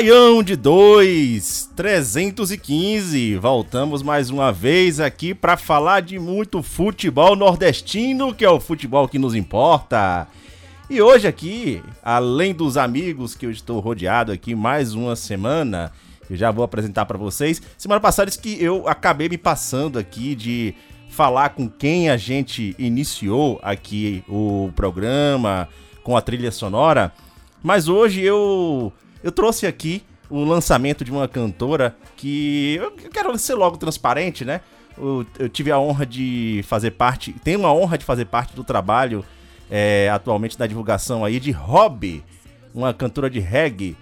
Baião de 2, 315. Voltamos mais uma vez aqui para falar de muito futebol nordestino, que é o futebol que nos importa. E hoje aqui, além dos amigos que eu estou rodeado aqui mais uma semana, eu já vou apresentar para vocês. Semana passada que eu acabei me passando aqui de falar com quem a gente iniciou aqui o programa, com a trilha sonora. Mas hoje eu eu trouxe aqui o lançamento de uma cantora que eu quero ser logo transparente, né? Eu, eu tive a honra de fazer parte, tenho a honra de fazer parte do trabalho é, atualmente da divulgação aí de Hobby, uma cantora de reggae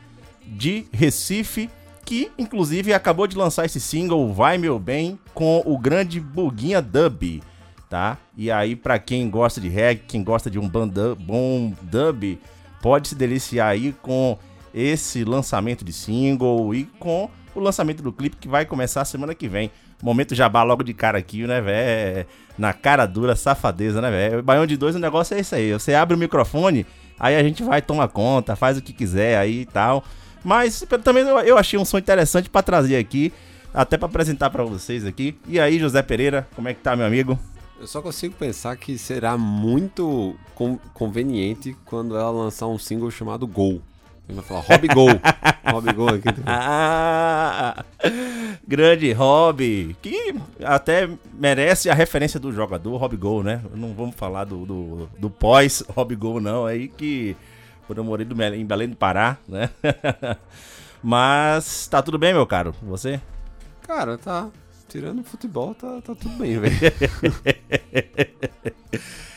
de Recife, que inclusive acabou de lançar esse single Vai Meu Bem com o grande Buguinha Dub, tá? E aí pra quem gosta de reggae, quem gosta de um bom dub, pode se deliciar aí com esse lançamento de single e com o lançamento do clipe que vai começar semana que vem. Momento jabá logo de cara aqui, né, velho? Na cara dura, safadeza, né, velho? Baião de dois, o negócio é isso aí. Você abre o microfone, aí a gente vai tomar conta, faz o que quiser aí e tal. Mas também eu, achei um som interessante pra trazer aqui, até pra apresentar pra vocês aqui. E aí, José Pereira, como é que tá, meu amigo? Eu só consigo pensar que será muito con- conveniente quando ela lançar um single chamado Gol. Ele vai falar Hobby Gol. Hobby Gol aqui. Ah, grande hobby, que até merece a referência do jogador Hobby Gol, né? Não vamos falar do, do, do pós Hobby Gol, não. Aí que quando eu morei do em Belém do Pará, né? Mas tá tudo bem, meu caro? Você? Cara, tá. Tirando futebol, tá, tá tudo bem, velho.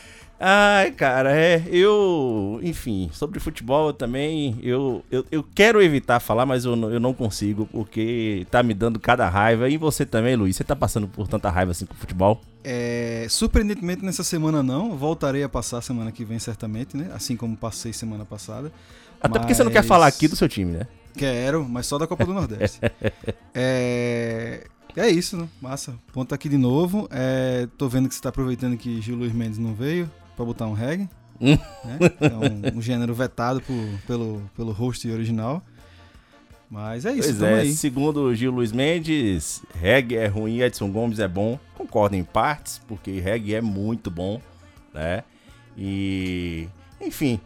Ai, cara, é. Eu, enfim, sobre futebol eu também. Eu, eu, eu quero evitar falar, mas eu, não- eu não consigo, porque tá me dando cada raiva. E você também, Luiz? Você tá passando por tanta raiva assim com o futebol? É, surpreendentemente nessa semana não, voltarei a passar semana que vem certamente, né? Assim como passei semana passada. Até porque você não quer Mas- falar aqui do seu time, né? Quero, mas só da Copa do Nordeste. é, é isso, né? Massa. Ponto aqui de novo. É, tô vendo que você tá aproveitando que Gil Luiz Mendes não veio pra botar um reggae. Hum. né? É um, um gênero vetado por- pelo, pelo host original. Mas é isso, Pois é, aí. segundo o Gil Luiz Mendes, reggae é ruim, Edson Gomes é bom. Concordo em partes, porque reggae é muito bom, né? E, enfim,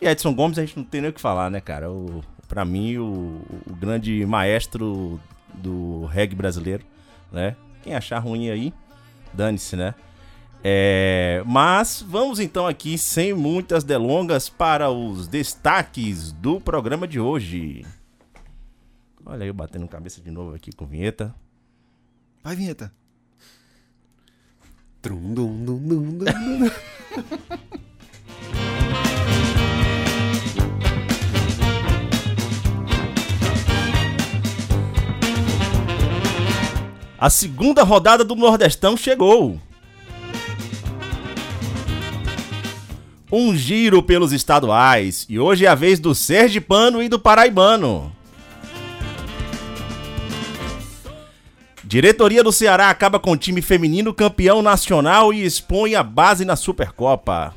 Edson Gomes a gente não tem nem o que falar, né, cara? O, pra mim, o, o grande maestro do reggae brasileiro, né? Quem achar ruim aí, dane-se, né? É, mas vamos então aqui, sem muitas delongas, para os destaques do programa de hoje. Olha eu batendo cabeça de novo aqui com vinheta. Vai, vinheta. Trum, dum, dum, dum, dum. A segunda rodada do Nordestão chegou. Um giro pelos estaduais. E hoje é a vez do Sergipano e do Paraibano. Diretoria do Ceará acaba com o time feminino campeão nacional e expõe a base na Supercopa.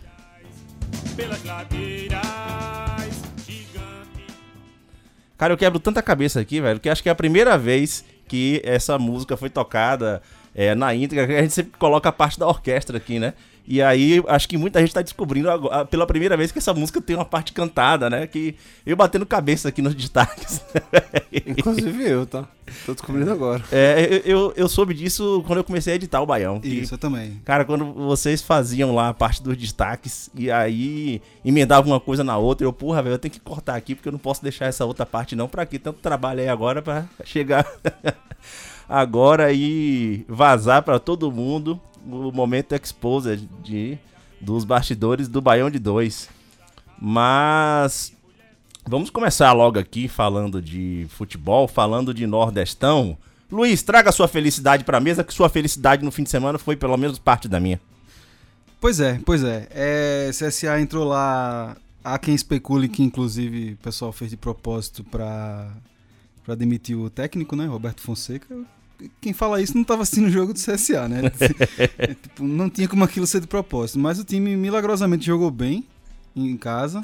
Cara, eu quebro tanta cabeça aqui, velho, que acho que é a primeira vez que essa música foi tocada é, na íntegra, a gente sempre coloca a parte da orquestra aqui, né? E aí, acho que muita gente tá descobrindo agora- pela primeira vez que essa música tem uma parte cantada, né? Que eu batendo cabeça aqui nos destaques. Inclusive eu, tá? Tô descobrindo agora. É, eu, eu, eu soube disso quando eu comecei a editar o Baião. que- Isso, eu também. Cara, quando vocês faziam lá a parte dos destaques e aí emendavam uma coisa na outra, eu, porra, velho, eu tenho que cortar aqui porque eu não posso deixar essa outra parte não. Pra que tanto trabalho aí agora pra chegar agora e vazar pra todo mundo o momento exposed de, dos bastidores do Baião de 2. Mas vamos começar logo aqui falando de futebol, falando de Nordestão. Luiz, traga sua felicidade pra mesa, que sua felicidade no fim de semana foi pelo menos parte da minha. Pois é, pois é. é. CSA entrou lá. Há quem especule que, inclusive, o pessoal fez de propósito pra, pra demitir o técnico, né? Roberto Fonseca. Quem fala isso não tava assistindo o jogo do CSA, né? É, tipo, não tinha como aquilo ser de propósito. Mas o time milagrosamente jogou bem em casa.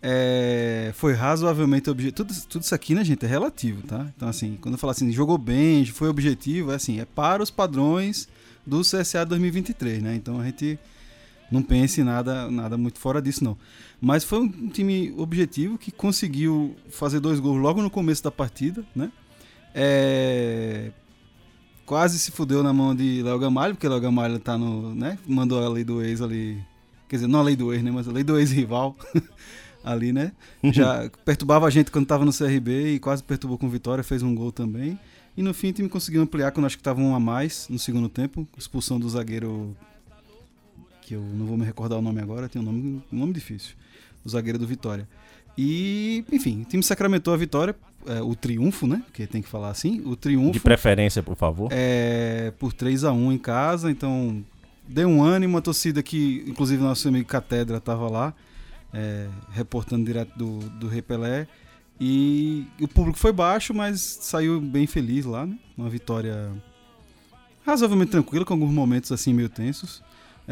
É, foi razoavelmente objetivo. Tudo, tudo isso aqui, né, gente, é relativo, tá? Então, assim, quando eu falo assim, jogou bem, foi objetivo, é assim, é para os padrões do CSA 2023, né? Então a gente não pense em nada, nada muito fora disso, não. Mas foi um time objetivo que conseguiu fazer dois gols logo no começo da partida, né? É, Quase se fudeu na mão de Léo Gamalho, porque Léo Gamalho tá no. né? Mandou a lei do ex ali. Quer dizer, não a lei do ex, né? Mas a lei do ex-rival ali, né? Já perturbava a gente quando tava no CRB e quase perturbou com vitória, fez um gol também. E no fim o time conseguiu ampliar quando acho que tava um a mais no segundo tempo. Expulsão do zagueiro que eu não vou me recordar o nome agora, tem um nome, um nome difícil. O zagueiro do Vitória. E, enfim, o time sacramentou a vitória, é, o triunfo, né? Que tem que falar assim, o triunfo De preferência, por favor. é, por 3 a 1 em casa, então deu um ânimo, a torcida que, inclusive nosso amigo Catedra estava lá, é, reportando direto do, do Repelé, e o público foi baixo, mas saiu bem feliz lá, né? Uma vitória razoavelmente tranquila, com alguns momentos assim meio tensos.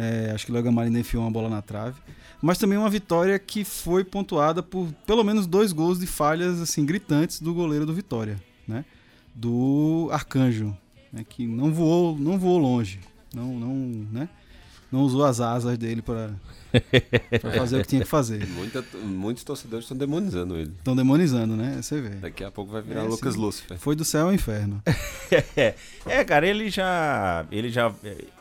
É, acho que Gamalho ainda enfiou uma bola na trave. Mas também uma vitória que foi pontuada por pelo menos dois gols de falhas assim gritantes do goleiro do Vitória, né? Do Arcanjo, né? que não voou, não voou longe, não, não, né? Não usou as asas dele para fazer o que tinha que fazer. Muita- muitos torcedores estão demonizando ele. Estão demonizando, né? Você vê. Daqui a pouco vai virar É, Lucas sim. Lúcifer. Foi do céu ao inferno. É, cara, ele já. Ele já.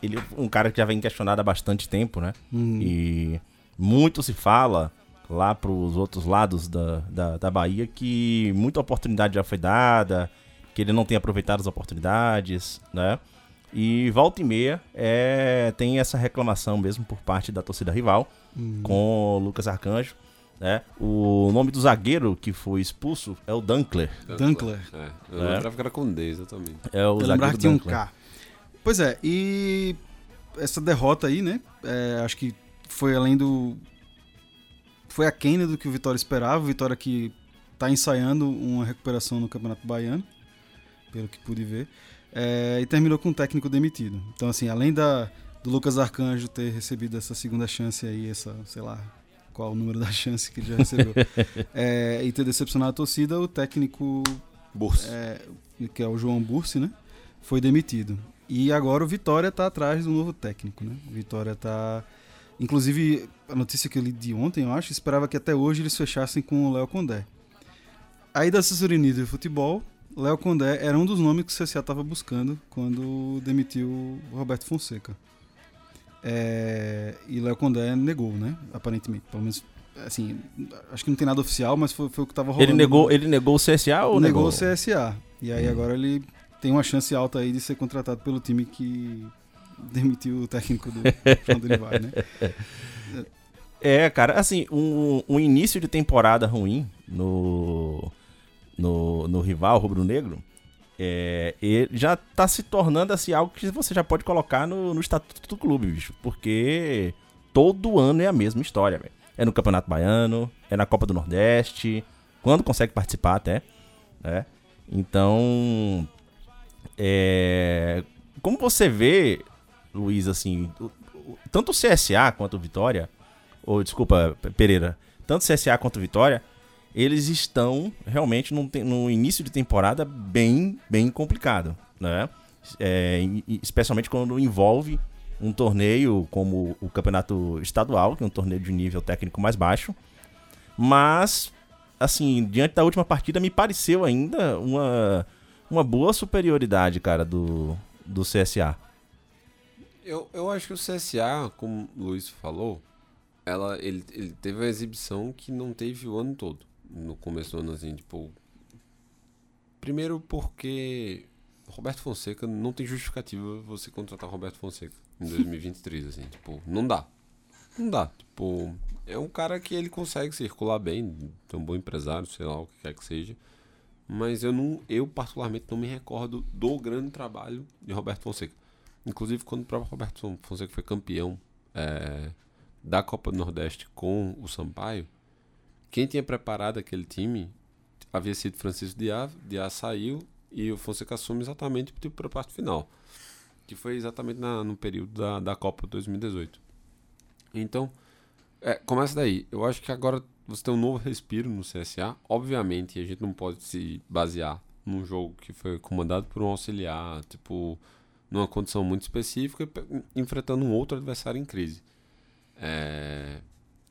Ele é um cara que já vem questionado há bastante tempo, né? Hum. E muito se fala lá pros outros lados da, da, da Bahia que muita oportunidade já foi dada, que ele não tem aproveitado as oportunidades, né? E volta e meia é, tem essa reclamação mesmo por parte da torcida rival Hum. com o Lucas Arcanjo. Né? O nome do zagueiro que foi expulso é o Dunkler. Dunkler. É, eu É. lembrava que era com D, exatamente. É o Eu zagueiro lembrava que tinha um. K. Pois é, e essa derrota aí, né? é, acho que foi além do. Foi aquém né, do que o Vitória esperava. O Vitória que tá ensaiando uma recuperação no Campeonato Baiano, pelo que pude ver. É, e terminou com um técnico demitido. Então, assim, além da, do Lucas Arcanjo ter recebido essa segunda chance aí, essa, sei lá, qual o número da chance que ele já recebeu, é, e ter decepcionado a torcida, o técnico Bursa. é, que é o João Bursi, né? Foi demitido. E agora o Vitória tá atrás do novo técnico, né? O Vitória tá. Inclusive, a notícia que eu li de ontem, eu acho, esperava que até hoje eles fechassem com o Léo Condé. Aí da assessoria de futebol, Léo Condé era um dos nomes que o CSA estava buscando quando demitiu o Roberto Fonseca. É, e Léo Condé negou, né? Aparentemente. Pelo menos, assim, acho que não tem nada oficial, mas foi, foi o que estava rolando. Ele negou, ele negou o CSA ou negou negou? o CSA. E aí agora ele tem uma chance alta aí de ser contratado pelo time que demitiu o técnico do onde ele vai, né? É, cara, assim, um, um início de temporada ruim no, no, no rival rubro-negro é, ele já tá se tornando assim, algo que você já pode colocar no, no estatuto do clube, bicho. Porque todo ano é a mesma história, velho. É no Campeonato Baiano, é na Copa do Nordeste, quando consegue participar até, né? Então, é, como você vê, Luiz, assim, tanto o CSA quanto o Vitória, ou desculpa, Pereira, tanto o CSA quanto o Vitória, eles estão realmente num início de temporada bem, bem complicado, né? É, especialmente quando envolve um torneio como o Campeonato Estadual, que é um torneio de nível técnico mais baixo. Mas, assim, diante da última partida, me pareceu ainda uma, uma boa superioridade, cara, do, do CSA. Eu, eu acho que o CSA, como o Luiz falou, ela, ele, ele teve uma exibição que não teve o ano todo. No começo do ano, assim, tipo. Primeiro porque Roberto Fonseca não tem justificativa você contratar Roberto Fonseca em 2023, assim, tipo, não dá. Não dá. Tipo, é um cara que ele consegue circular bem, é um bom empresário, sei lá, o que quer que seja. Mas eu não, eu particularmente não me recordo do grande trabalho de Roberto Fonseca. Inclusive quando o próprio Roberto Fonseca foi campeão é, da Copa do Nordeste com o Sampaio, quem tinha preparado aquele time havia sido Francisco Diá, Diá saiu e o Fonseca assume exatamente para a parte final, que foi exatamente na, no período da, da Copa 2018. Então, é, começa daí. Eu acho que agora você tem um novo respiro no CSA. Obviamente, a gente não pode se basear num jogo que foi comandado por um auxiliar, tipo, numa condição muito específica, pe- enfrentando um outro adversário em crise. É,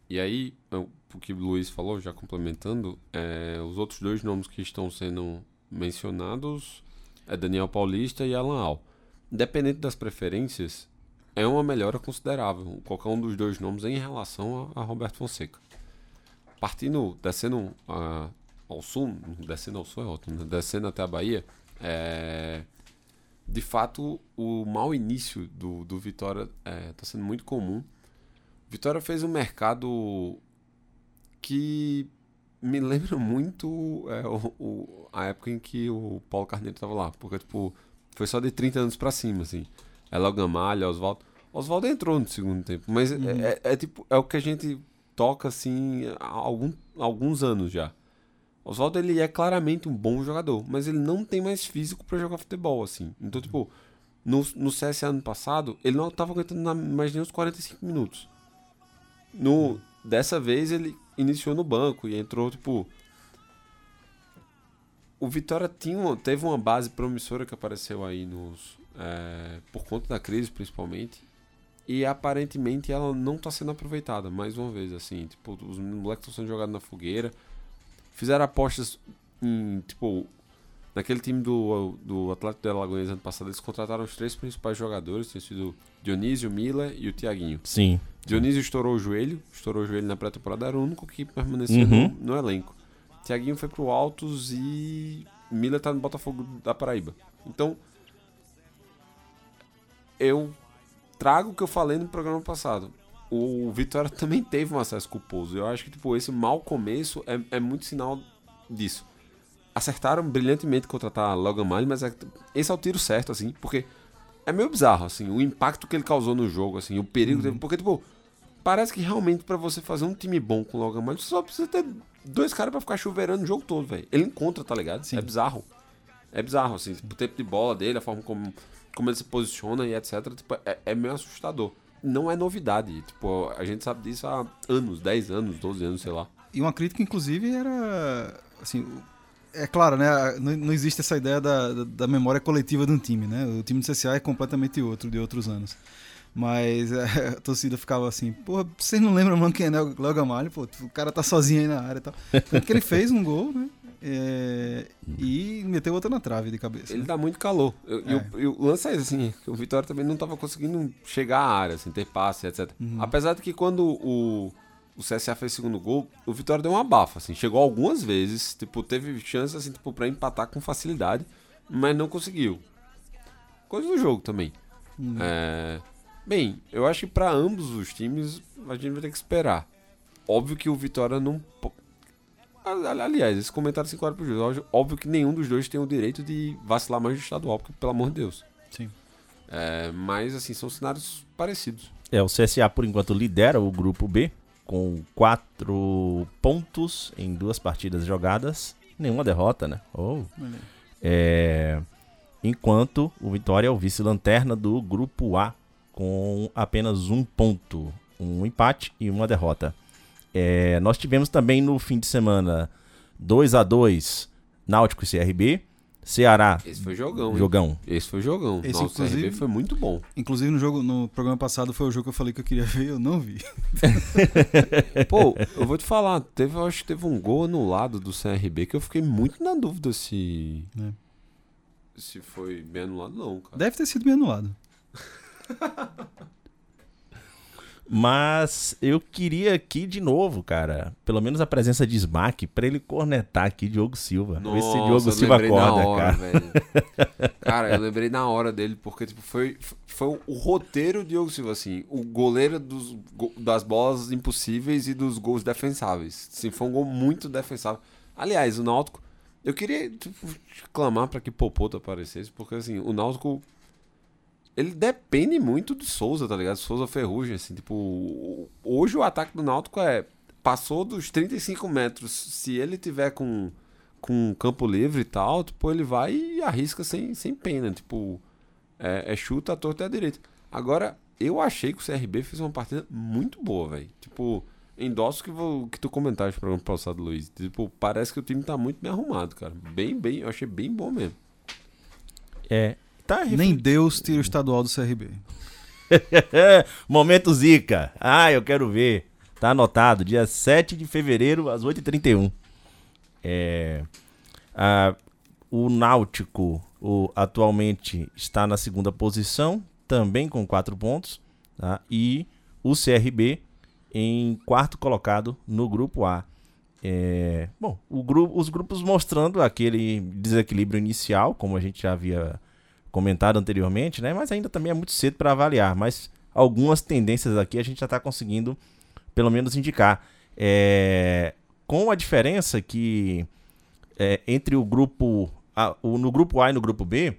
e aí, o que o Luiz falou, já complementando, é, os outros dois nomes que estão sendo mencionados é Daniel Paulista e Alan Al. Independente das preferências, é uma melhora considerável, qualquer um dos dois nomes em relação a, a Roberto Fonseca. Partindo, descendo a- ao sul, descendo ao sul é né? descendo até a Bahia, é, de fato, o mau início do, do Vitória está sendo muito comum. Vitória fez um mercado que me lembra muito é, o, o- a época em que o Paulo Carneiro estava lá, porque tipo, foi só de 30 anos para cima, assim. É Léo Gamalho, Oswaldo. Oswaldo entrou no segundo tempo, mas é- é, é tipo, é o que a gente toca assim há algum, alguns anos já. Oswaldo ele é claramente um bom jogador, mas ele não tem mais físico pra jogar futebol assim. Então, tipo, no, no CS ano passado, ele não tava aguentando mais nem uns 45 minutos. No dessa vez ele iniciou no banco e entrou tipo o Vitória tinha teve uma base promissora que apareceu aí nos é, por conta da crise principalmente e aparentemente ela não está sendo aproveitada mais uma vez assim tipo os moleques estão sendo jogados na fogueira fizeram apostas em tipo naquele time do, do Atlético de Alagoas ano passado eles contrataram os três principais jogadores tinha sido Dionísio, Miller e o Tiaguinho Sim. Dionísio estourou o joelho, estourou o joelho na pré-temporada, era o único que permaneceu Uhum. no, no elenco. Tiaguinho foi pro Altos e Miller tá no Botafogo da Paraíba. Então, eu trago o que eu falei no programa passado. O Vitória também teve um acesso culposo. Eu acho que tipo, esse mau começo é, é muito sinal disso. Acertaram brilhantemente contratar Logan Miley, mas é- esse é o tiro certo, assim, porque é meio bizarro, assim, o impacto que ele causou no jogo, assim, o perigo que teve. Porque, tipo, parece que realmente pra você fazer um time bom com Logan Miley, você só precisa ter dois caras pra ficar chuveirando o jogo todo, velho. Ele encontra, tá ligado? É bizarro. É bizarro, assim, tipo, o tempo de bola dele, a forma como, como ele se posiciona e etc. Tipo, é, é meio assustador. Não é novidade. Tipo, a gente sabe disso há anos, 10 anos, 12 anos, sei lá. E uma crítica, inclusive, era. Assim, o- é claro, né? Não, não existe essa ideia da, da, memória coletiva de um time, né? O time do CSA é completamente outro de outros anos. Mas é, a torcida ficava assim, porra, vocês não lembram não quem é o Léo Gamalho? Pô, o cara tá sozinho aí na área e tal. Tanto que ele fez um gol, né? É, e meteu outra na trave de cabeça. Ele né? dá muito calor. Eu- É. o, e o lance é assim, o Vitória também não tava conseguindo chegar à área, assim, ter passe, etc. Uhum. Apesar de que quando o, o CSA fez o segundo gol, o Vitória deu uma bafa, assim, chegou algumas vezes, tipo, teve chance, assim, tipo, pra empatar com facilidade, mas não conseguiu. Coisa do jogo também. Uhum. É, Bem, eu acho que pra ambos os times a gente vai ter que esperar. Óbvio que o Vitória não. Aliás, esse comentário 5 horas pro juiz. Óbvio- Óbvio que nenhum dos dois tem o direito de vacilar mais no estadual, porque, pelo amor de Deus. Sim. É, mas, assim, são cenários parecidos. É, o CSA, por enquanto, lidera o grupo B com quatro pontos em duas partidas jogadas. Nenhuma derrota, né? Oh. É, enquanto o Vitória é o vice-lanterna do grupo A com apenas um ponto, um empate e uma derrota. É, nós tivemos também no fim de semana 2 a 2 Náutico e CRB, Ceará, Esse foi jogão, hein? jogão. Esse foi jogão. Esse, Nossa, inclusive- foi muito bom. Inclusive no jogo, no programa passado foi o jogo que eu falei que eu queria ver, eu não vi. Pô, eu vou te falar, teve, eu acho que teve um gol anulado do CRB que eu fiquei muito na dúvida se. É. Se foi bem anulado, não, cara. Deve ter sido bem anulado. Mas eu queria aqui de novo, cara, pelo menos a presença de Smack pra ele cornetar aqui Diogo Silva. Ver se Diogo eu Silva acorda, hora, cara. Cara, eu lembrei na hora dele, porque tipo, foi, foi o roteiro de Diogo Silva, assim, o goleiro dos, das bolas impossíveis e dos gols defensáveis. Assim, foi um gol muito defensável. Aliás, o Náutico, eu queria tipo, clamar pra que Popoto aparecesse, porque assim, o Náutico ele depende muito de Souza, tá ligado? Souza Ferrugem, assim, tipo, o- hoje o ataque do Náutico é passou dos 35 metros, se ele tiver com com campo livre e tal, tipo, ele vai e arrisca sem, sem pena, tipo, é, é chuta à torta e à direita. Agora, eu achei que o CRB fez uma partida muito boa, velho. Tipo, endosso que, vou, que tu comentaste no programa passado, Luiz. Tipo, parece que o time tá muito bem arrumado, cara. Bem, bem, eu achei bem bom mesmo. É. Tá Nem Deus tira o estadual do CRB. Momento Zica. Ah, eu quero ver. Tá anotado, dia 7 de fevereiro, às 8h31. É, ah, o Náutico o, atualmente está na segunda posição, também com 4 pontos. tá? E o CRB em quarto colocado no grupo A. É, bom, o grupo, os grupos mostrando aquele desequilíbrio inicial, como a gente já havia comentado anteriormente, né? Mas ainda também é muito cedo para avaliar. Mas algumas tendências aqui a gente já está conseguindo, pelo menos, indicar. É, com a diferença que é, entre o grupo A, o, no grupo A e no grupo B,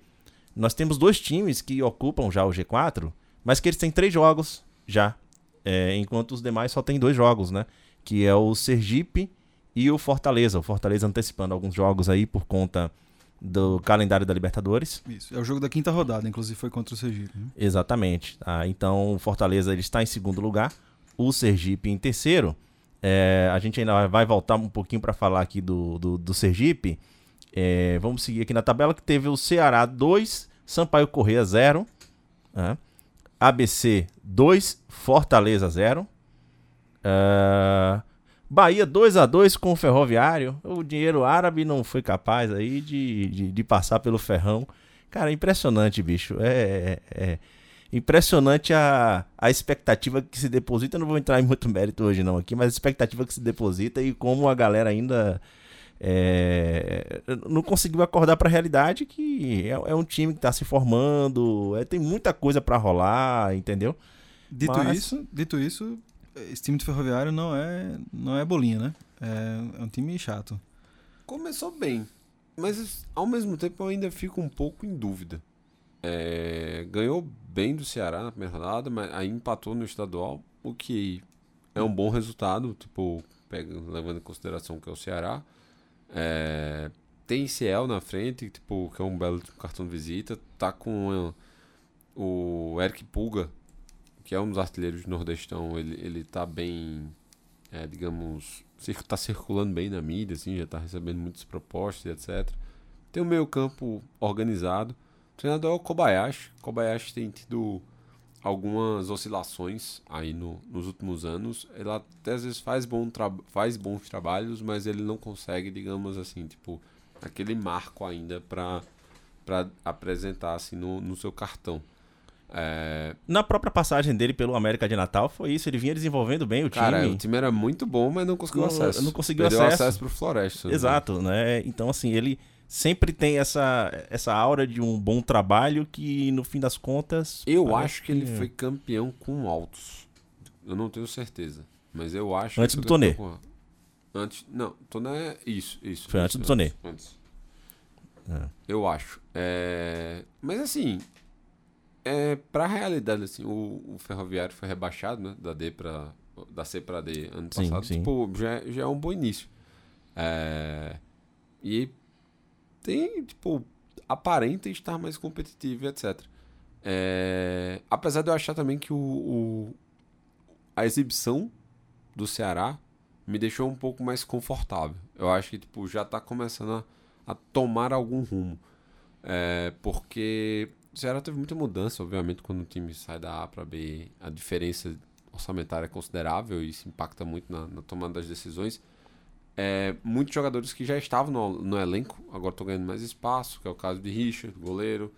nós temos dois times que ocupam já o G4, mas que eles têm três jogos já, é, enquanto os demais só têm dois jogos, né? Que é o Sergipe e o Fortaleza. O Fortaleza antecipando alguns jogos aí por conta do calendário da Libertadores. Isso. É o jogo da quinta rodada, inclusive foi contra o Sergipe. né? Exatamente. tá? Então o Fortaleza ele está em segundo lugar, o Sergipe em terceiro. É, a gente ainda vai voltar um pouquinho para falar aqui do, do, do Sergipe. É, vamos seguir aqui na tabela que teve o Ceará 2, Sampaio Correia 0, né? ABC 2, Fortaleza 0. É, Bahia 2 a 2 com o Ferroviário. O dinheiro árabe não foi capaz aí de, de, de passar pelo ferrão. Cara, impressionante, bicho. É, é, é impressionante a, a expectativa que se deposita. Eu não vou entrar em muito mérito hoje não aqui, mas a expectativa que se deposita e como a galera ainda é, não conseguiu acordar para a realidade que é, é um time que está se formando, é, tem muita coisa para rolar, entendeu? Dito Mas- isso, dito isso, esse time do Ferroviário não é, não é bolinha, né? É, é um time chato. Começou bem, mas ao mesmo tempo eu ainda fico um pouco em dúvida. É, ganhou bem do Ceará na primeira rodada, mas aí empatou no estadual, o que é um bom resultado, tipo, pega, levando em consideração que é o Ceará. É, tem Ciel na frente, tipo, que é um belo cartão de visita. Tá com o Eric Pulga, que é um dos artilheiros do Nordestão. Ele, ele tá bem, é, digamos, tá circulando bem na mídia, assim, já tá recebendo muitas propostas, etc. Tem o meio campo organizado. O treinador é o Kobayashi. Kobayashi tem tido algumas oscilações aí no, nos últimos anos. Ele até às vezes faz, bom faz bons trabalhos, mas ele não consegue, digamos assim, tipo, aquele marco ainda para para apresentar assim no, no seu cartão. É, Na própria passagem dele pelo América de Natal foi isso, ele vinha desenvolvendo bem o time. cara, o time era muito bom, mas não conseguiu Não- acesso. não conseguiu Perdeu acesso. acesso pro Floresta. né? Exato, né? Então, assim, ele sempre tem essa, essa aura de um bom trabalho que, no fim das contas. Eu acho que ele foi campeão com altos. Eu não tenho certeza. Mas eu acho Antes do Tonê. com- Antes. Não, Tonê. Isso, isso. Foi antes isso, do Tonê. Antes. É. Eu acho. É, Mas assim. É, pra realidade, assim, o, o Ferroviário foi rebaixado, né? Da D pra. Da C pra D ano Sim, passado. sim. Tipo, já, é- já é um bom início. É, E tem, tipo, aparenta estar mais competitivo, etc. É, Apesar de eu achar também que o, o- a exibição do Ceará me deixou um pouco mais confortável. Eu acho que tipo, já tá começando a, a tomar algum rumo. É, porque Ceará teve muita mudança, obviamente, quando o time sai da A para B, a diferença orçamentária é considerável e isso impacta muito na, na tomada das decisões. É, muitos jogadores que já estavam no, no elenco agora estão ganhando mais espaço, que é o caso de Richard, goleiro,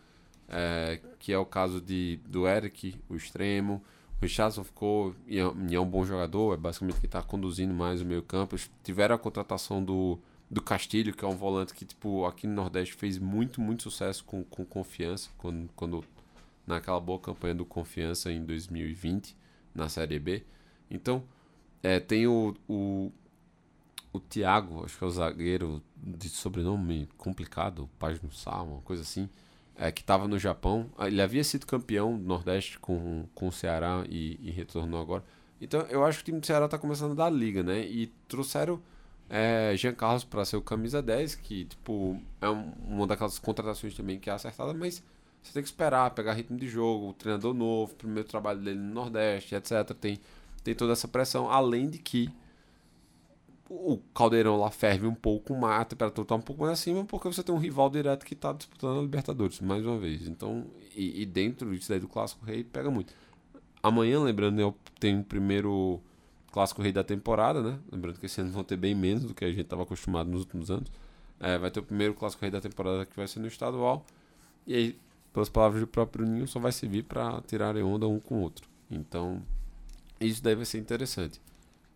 é, que é o caso de, do Eric, o extremo. O Richardson ficou e é, e é um bom jogador, é basicamente quem está conduzindo mais o meio campo. Tiveram a contratação do, do Castilho, que é um volante que tipo aqui no Nordeste fez muito, muito sucesso com, com confiança, quando, quando naquela boa campanha do Confiança em 2020 na Série B. Então, é, tem o, o, o Thiago, acho que é o zagueiro de sobrenome complicado, Pagno Sá, uma coisa assim, é, que estava no Japão. Ah, Ele havia sido campeão do Nordeste com, com o Ceará e, e retornou agora. Então, eu acho que o time do Ceará está começando a dar liga, né? E trouxeram é, Jean Carlos para ser o camisa 10, que tipo é um- uma daquelas contratações também que é acertada, mas você tem que esperar, pegar ritmo de jogo, treinador novo, primeiro trabalho dele no Nordeste, etc. Tem, tem toda essa pressão, além de que o caldeirão lá ferve um pouco mais, a temperatura tá um pouco mais acima, porque você tem um rival direto que tá disputando a Libertadores, mais uma vez. Então, e, e dentro disso daí do Clássico Rei, pega muito. Amanhã, lembrando, eu tenho primeiro Clássico Rei da temporada, né? Lembrando que esse ano vão ter bem menos do que a gente estava acostumado nos últimos anos. É, vai ter o primeiro Clássico Rei da temporada que vai ser no estadual. E aí, pelas palavras do próprio Ninho, só vai servir para tirarem onda um com o outro. Então, isso daí vai ser interessante.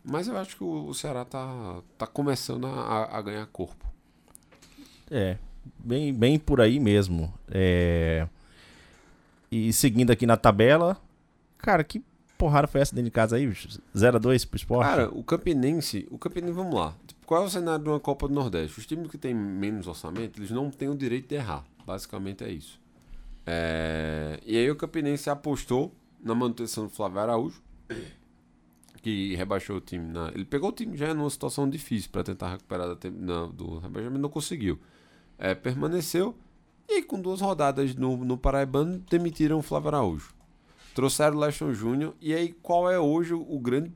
Mas eu acho que o, Ceará tá, tá começando a, a ganhar corpo. É, bem, bem por aí mesmo. É... E seguindo aqui na tabela, cara, que porrada foi essa dentro de casa aí? bicho? 0x2 pro esporte? Cara, o Campinense, o Campinense, vamos lá. Tipo, qual é o cenário de uma Copa do Nordeste? Os times que têm menos orçamento, eles não têm o direito de errar. Basicamente é isso. É, E aí o Campinense apostou na manutenção do Flávio Araújo, que rebaixou o time. Na... Ele pegou o time já numa situação difícil para tentar recuperar da na- do rebaixamento, não conseguiu. É, permaneceu e com duas rodadas no, no Paraibano demitiram o Flávio Araújo. Trouxeram o Leston Júnior e aí qual é hoje o grande,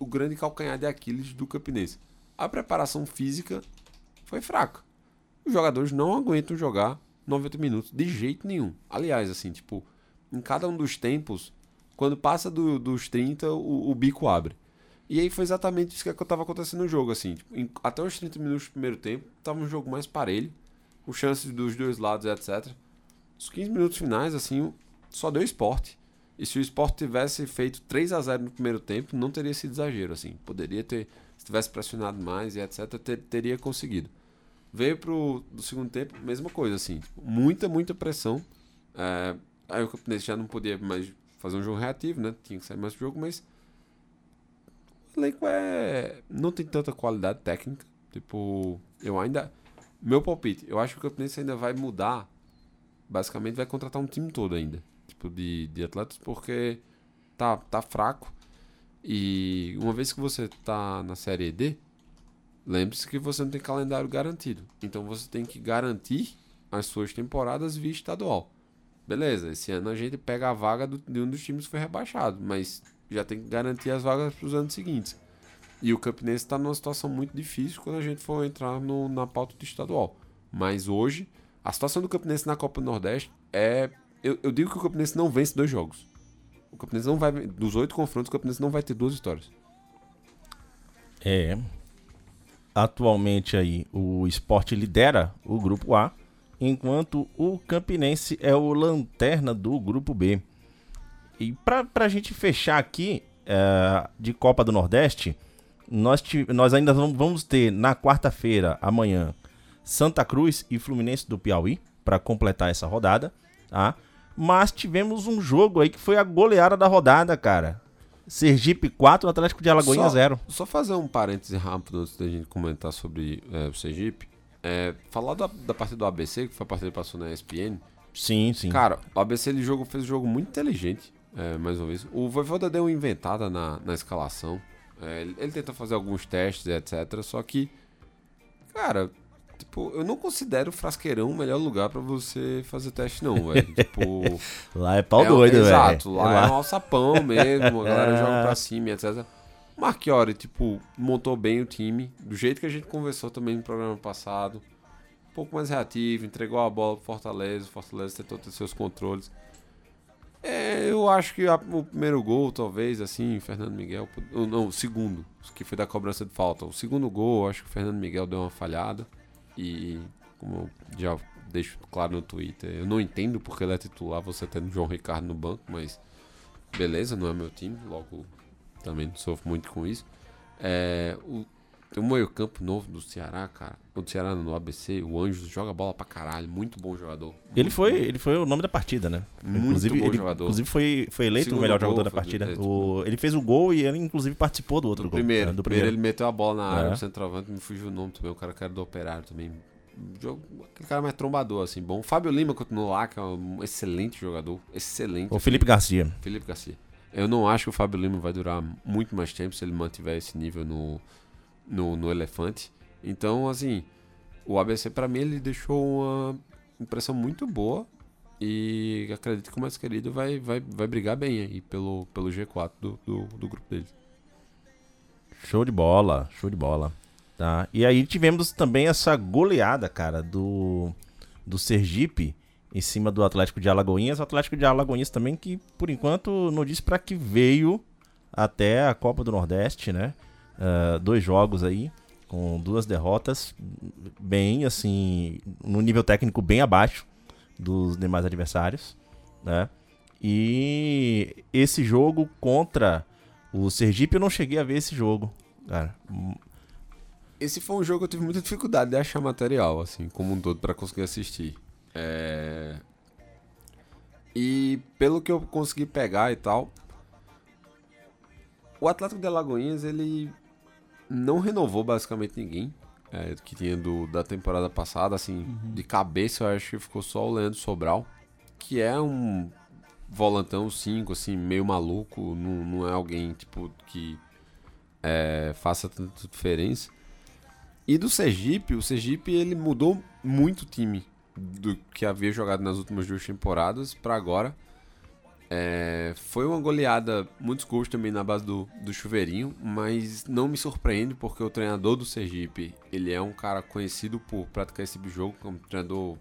o grande calcanhar de Aquiles do Campinense? A preparação física foi fraca. Os jogadores não aguentam jogar 90 minutos de jeito nenhum. Aliás, assim, tipo, em cada um dos tempos, quando passa do- dos 30, o, o bico abre. E aí foi exatamente isso que estava acontecendo no jogo, assim. tipo, em- até os 30 minutos do primeiro tempo, tava um jogo mais parelho, com chances dos dois lados, etc. Os 15 minutos finais, assim, só deu esporte. E se o esporte tivesse feito 3 a 0 no primeiro tempo, não teria sido exagero, assim. Poderia ter, se tivesse pressionado mais e etc, ter- teria conseguido. Veio pro do segundo tempo, mesma coisa, assim. tipo, muita, muita pressão. É, aí o Campinense já não podia mais fazer um jogo reativo, né? Tinha que sair mais do jogo, mas o elenco é. não tem tanta qualidade técnica. Tipo, eu ainda. Meu palpite, eu acho que o Campinense ainda vai mudar. Basicamente vai contratar um time todo ainda. Tipo, de, de atletas, porque tá, tá fraco. E uma vez que você tá na série D, lembre-se que você não tem calendário garantido. Então você tem que garantir as suas temporadas via estadual. Beleza, esse ano a gente pega a vaga do- de um dos times que foi rebaixado, mas já tem que garantir as vagas para os anos seguintes. E o Campinense está numa situação muito difícil quando a gente for entrar no- na pauta do estadual. Mas hoje, a situação do Campinense na Copa do Nordeste é. Eu, eu digo que o Campinense não vence dois jogos. O Campinense não vai. Dos oito confrontos, o Campinense não vai ter duas vitórias. É. Atualmente aí o esporte lidera o grupo A, enquanto o Campinense é o lanterna do grupo B. E pra, pra gente fechar aqui é, de Copa do Nordeste, nós, nós ainda vamos ter na quarta-feira, amanhã, Santa Cruz e Fluminense do Piauí, para completar essa rodada, tá? Mas tivemos um jogo aí que foi a goleada da rodada, cara. Sergipe 4, Atlético de Alagoinha Só- 0. Só fazer um parêntese rápido antes da gente comentar sobre é, o Sergipe. É, falar da, da partida do ABC, que foi a partida que passou na ESPN. Sim, sim. Cara, o ABC ele jogou, fez um jogo muito inteligente, é, mais uma vez. O Voivoda deu uma inventada na, na escalação. É, ele, ele tentou fazer alguns testes, etc. Só que, cara, tipo, eu não considero o Frasqueirão o melhor lugar pra você fazer teste, não, velho. tipo. Lá é pau é doido, velho. Exato, lá é, lá. um alçapão mesmo, a galera É. joga pra cima, etc. O Marchiori, tipo, montou bem o time, do jeito que a gente conversou também no programa passado. um pouco mais reativo, entregou a bola pro Fortaleza, o Fortaleza tentou ter seus controles. É, eu acho que a- o primeiro gol, talvez, assim, Fernando Miguel. Não, o segundo, que foi da cobrança de falta. O segundo gol, acho que o Fernando Miguel deu uma falhada. E, como já deixo claro no Twitter, eu não entendo porque ele é titular, você tendo João Ricardo no banco, mas beleza, não é meu time, logo também não sofro muito com isso. É, o, tem um meio-campo novo do Ceará, cara. O do Ceará no ABC, o Anjos joga bola pra caralho, muito bom jogador. Ele foi, ele foi o nome da partida, né? Muito inclusive, bom ele, jogador. inclusive foi, foi eleito o Segundo melhor gol jogador da partida. O- ele fez o gol e ele, inclusive, participou do outro Do gol. primeiro, né? Do primeiro primeiro. ele meteu a bola na área, É. o centroavante, me fugiu o nome também, o cara que era do Operário também. Jogo, aquele cara mais trombador, assim, bom. O Fábio Lima continuou lá, que é um excelente jogador, excelente. O Felipe Garcia. Felipe Garcia. Eu não acho que o Fábio Lima vai durar muito mais tempo se ele mantiver esse nível no, no, no Elefante. Então, assim, o ABC pra mim ele deixou uma impressão muito boa e acredito que o mais querido vai, vai, vai brigar bem aí pelo, pelo G4 do, do, do grupo dele. Show de bola, show de bola. Tá? E aí tivemos também essa goleada, cara, do, do Sergipe em cima do Atlético de Alagoinhas. O Atlético de Alagoinhas também que, por enquanto, não disse pra que veio até a Copa do Nordeste, né? Ah, dois jogos aí, com duas derrotas, bem, assim, no nível técnico bem abaixo dos demais adversários, né? E esse jogo contra o Sergipe, eu não cheguei a ver esse jogo, cara. Esse foi um jogo que eu tive muita dificuldade de achar material, assim, como um todo, pra conseguir assistir. É... E pelo que eu consegui pegar e tal, o Atlético de Alagoinhas, ele não renovou basicamente ninguém é, que tinha do, da temporada passada, assim, de cabeça eu acho que ficou só o Leandro Sobral, que é um volantão 5, assim, meio maluco, não, não é alguém, tipo, que é, faça tanta diferença. E do Sergipe, o Sergipe ele mudou muito o time do que havia jogado nas últimas duas temporadas para agora. É, foi uma goleada, muitos gols também na base do, do chuveirinho, mas não me surpreende porque o treinador do Sergipe, ele é um cara conhecido por praticar esse tipo jogo, como treinador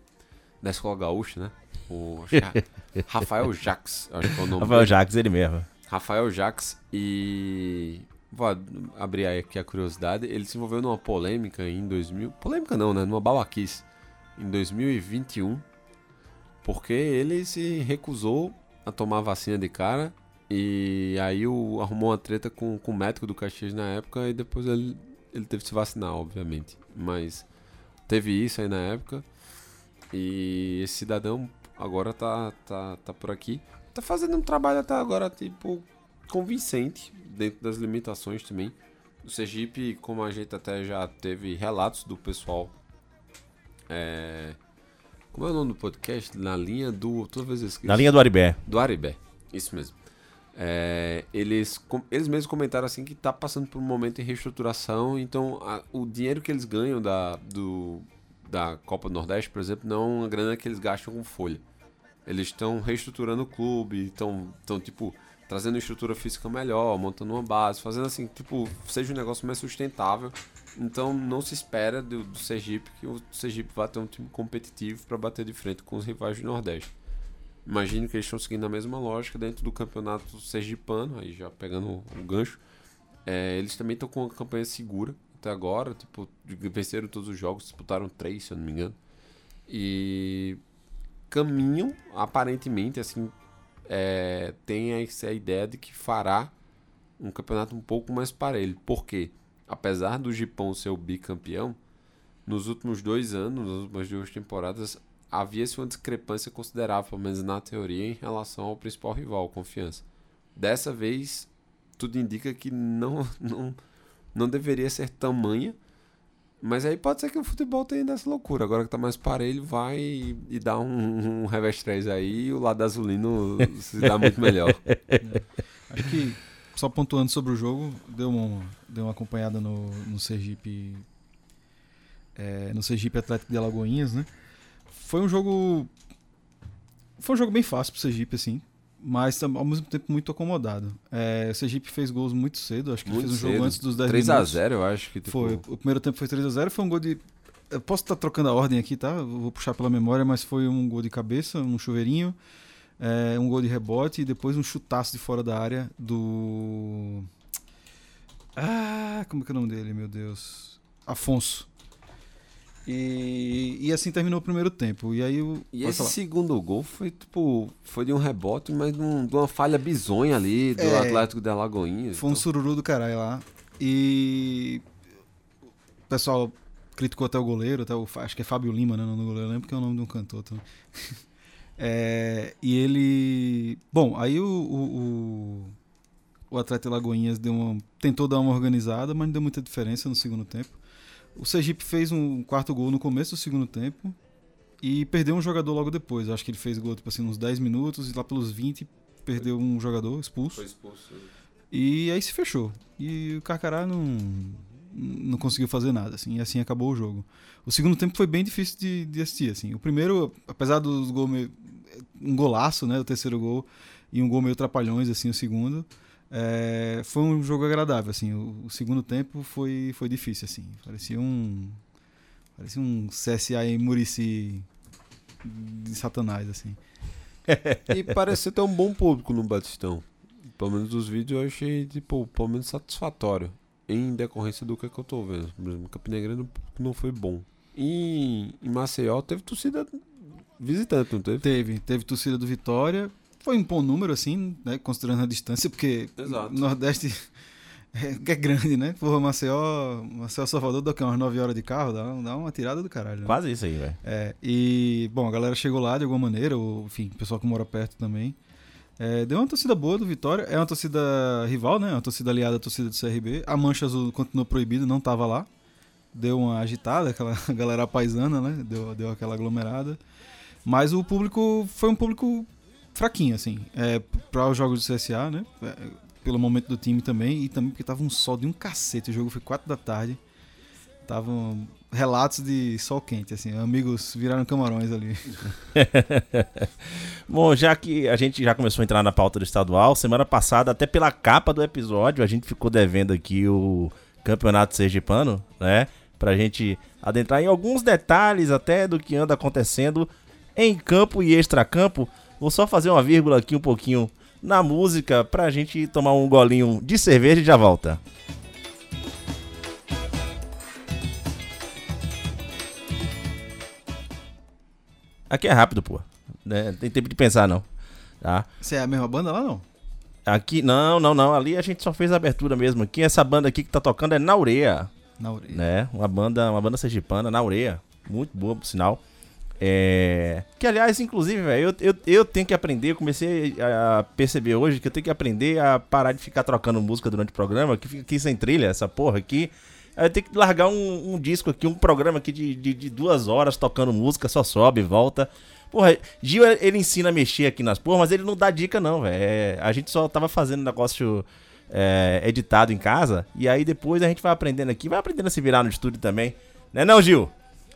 da Escola Gaúcha, né? O é Rafael Jacques, acho que é o nome Rafael dele. Jacques, ele mesmo. Rafael Jacques e vou abrir aí aqui a curiosidade, ele se envolveu numa polêmica em 2000, polêmica não, né, numa babaquice em 2021, porque ele se recusou a tomar a vacina de cara e aí o, arrumou uma treta com, com o médico do Caxias na época e depois ele, ele teve que se vacinar, obviamente, mas teve isso aí na época e esse cidadão agora tá, tá, tá por aqui, tá fazendo um trabalho até agora, tipo, convincente, dentro das limitações também. O Sergipe, como a gente até já teve relatos do pessoal. É... Como é o nome do podcast? Na linha do. Toda vez eu esqueço. Na linha do Aribé. Do Aribé. Isso mesmo. É, eles, eles mesmos comentaram assim que tá passando por um momento de reestruturação, então a- o dinheiro que eles ganham da, do, da Copa do Nordeste, por exemplo, não é uma grana que eles gastam com folha. Eles estão reestruturando o clube, estão, tipo, trazendo estrutura física melhor, montando uma base, fazendo assim, tipo, seja um negócio mais sustentável. Então não se espera do, do Sergipe que o Sergipe vá ter um time competitivo para bater de frente com os rivais do Nordeste. Imagino que eles estão seguindo a mesma lógica dentro do campeonato sergipano, aí já pegando o gancho. É, eles também estão com uma campanha segura até agora, tipo, venceram todos os jogos, disputaram três, se eu não me engano. E caminham, aparentemente, assim, é, tem essa ideia de que fará um campeonato um pouco mais parelho. Por quê? Apesar do Gipão ser o bicampeão, nos últimos dois anos, nas últimas duas temporadas, havia-se uma discrepância considerável, pelo menos na teoria, em relação ao principal rival, Confiança. Dessa vez, tudo indica que não, não, não deveria ser tamanha, mas aí pode ser que o futebol tenha dessa loucura. Agora que tá mais parelho, vai e, e dá um, um revés 3 aí e o lado azulino se dá muito melhor. Acho que, só pontuando sobre o jogo, deu uma, deu uma acompanhada no, no Sergipe. é, no Sergipe Atlético de Alagoinhas, né? Foi um jogo. Foi um jogo bem fácil pro Sergipe, assim. Mas ao mesmo tempo muito acomodado. É, o Sergipe fez gols muito cedo, acho que Muito fez um jogo cedo. antes dos 10 minutos. 3x0, eu acho que tipo, Foi. O primeiro tempo foi 3x0, foi um gol de. Eu posso estar trocando a ordem aqui, tá? Eu vou puxar pela memória, mas foi um gol de cabeça, um chuveirinho, é, um gol de rebote e depois um chutaço de fora da área do. Ah, como que é o nome dele, meu Deus? Afonso. E, e assim terminou o primeiro tempo. E aí o. E esse falar. segundo gol foi, tipo, foi de um rebote, mas de, um- de uma falha bizonha ali do É. Atlético da Lagoinha. Foi um sururu do caralho lá. E o pessoal criticou até o goleiro, até o, acho que é Fábio Lima, né? O nome do goleiro, eu lembro que é o nome de um cantor também. É, e ele. Bom, aí o, o, o, o atleta Lagoinhas deu uma, tentou dar uma organizada, mas não deu muita diferença no segundo tempo. O Sergipe fez um quarto gol no começo do segundo tempo e perdeu um jogador logo depois. Eu acho que ele fez gol tipo assim, uns 10 minutos e lá pelos 20 perdeu um jogador expulso. Foi expulso. E aí se fechou. E o Carcará não, não conseguiu fazer nada, assim, e assim acabou o jogo. O segundo tempo foi bem difícil de, de assistir, assim. O primeiro, apesar dos gols meio, um golaço, né, o terceiro gol e um gol meio trapalhões assim o segundo, é, foi um jogo agradável, assim. O, o segundo tempo foi foi difícil, assim. Parecia um parecia um CSA em Murici de Satanás, assim. E pareceu ter um bom público no Batistão. Pelo menos os vídeos eu achei, tipo, pelo menos satisfatório. Em decorrência do que, é que eu tô vendo. Por exemplo, Campina Grande não foi bom. E em Maceió teve torcida visitante, não teve? Teve, teve torcida do Vitória. Foi um bom número, assim, né? Considerando a distância, porque Exato. Nordeste é, é grande, né? Porra, Maceió, Maceió Salvador dá umas 9 horas de carro, dá, dá uma tirada do caralho. Né? Quase isso aí, velho. É, e, bom, a galera chegou lá de alguma maneira, ou, enfim, o pessoal que mora perto também. É, deu uma torcida boa do Vitória. É uma torcida rival, né? Uma torcida aliada à torcida do CRB. A Mancha Azul continuou proibida, não tava lá. Deu uma agitada, aquela galera paisana, né? Deu, deu aquela aglomerada. Mas o público foi um público fraquinho, assim. É, para os jogos do CSA, né? É, pelo momento do time também. E também porque tava um sol de um cacete. O jogo foi 4 da tarde. Estavam relatos de sol quente, assim. Amigos viraram camarões ali. Bom, já que a gente já começou a entrar na pauta do estadual, semana passada, até pela capa do episódio, a gente ficou devendo aqui o Campeonato Sergipano, né? Pra gente adentrar em alguns detalhes até do que anda acontecendo em campo e extracampo. Vou só fazer uma vírgula aqui um pouquinho na música pra gente tomar um golinho de cerveja e já volta. Aqui é rápido, pô. Não tem tempo de pensar, não. Tá? Você é a mesma banda lá, não? Aqui, não, não, não. Ali a gente só fez a abertura mesmo. Aqui, essa banda aqui que tá tocando é Naureia, Na orelha. né? Uma banda, uma banda sergipana, Naureia. Muito boa, por sinal. É... Que, aliás, inclusive, velho, eu, eu, eu tenho que aprender, eu comecei a perceber hoje que eu tenho que aprender a parar de ficar trocando música durante o programa, que fica aqui sem trilha, essa porra aqui. Aí eu tenho que largar um, um disco aqui, um programa aqui de, de, de duas horas tocando música, só sobe volta. Porra, Gil, ele ensina a mexer aqui nas porras, mas ele não dá dica, não, velho. É, a gente só tava fazendo negócio é, editado em casa, e aí depois a gente vai aprendendo aqui, vai aprendendo a se virar no estúdio também. Né não, Gil?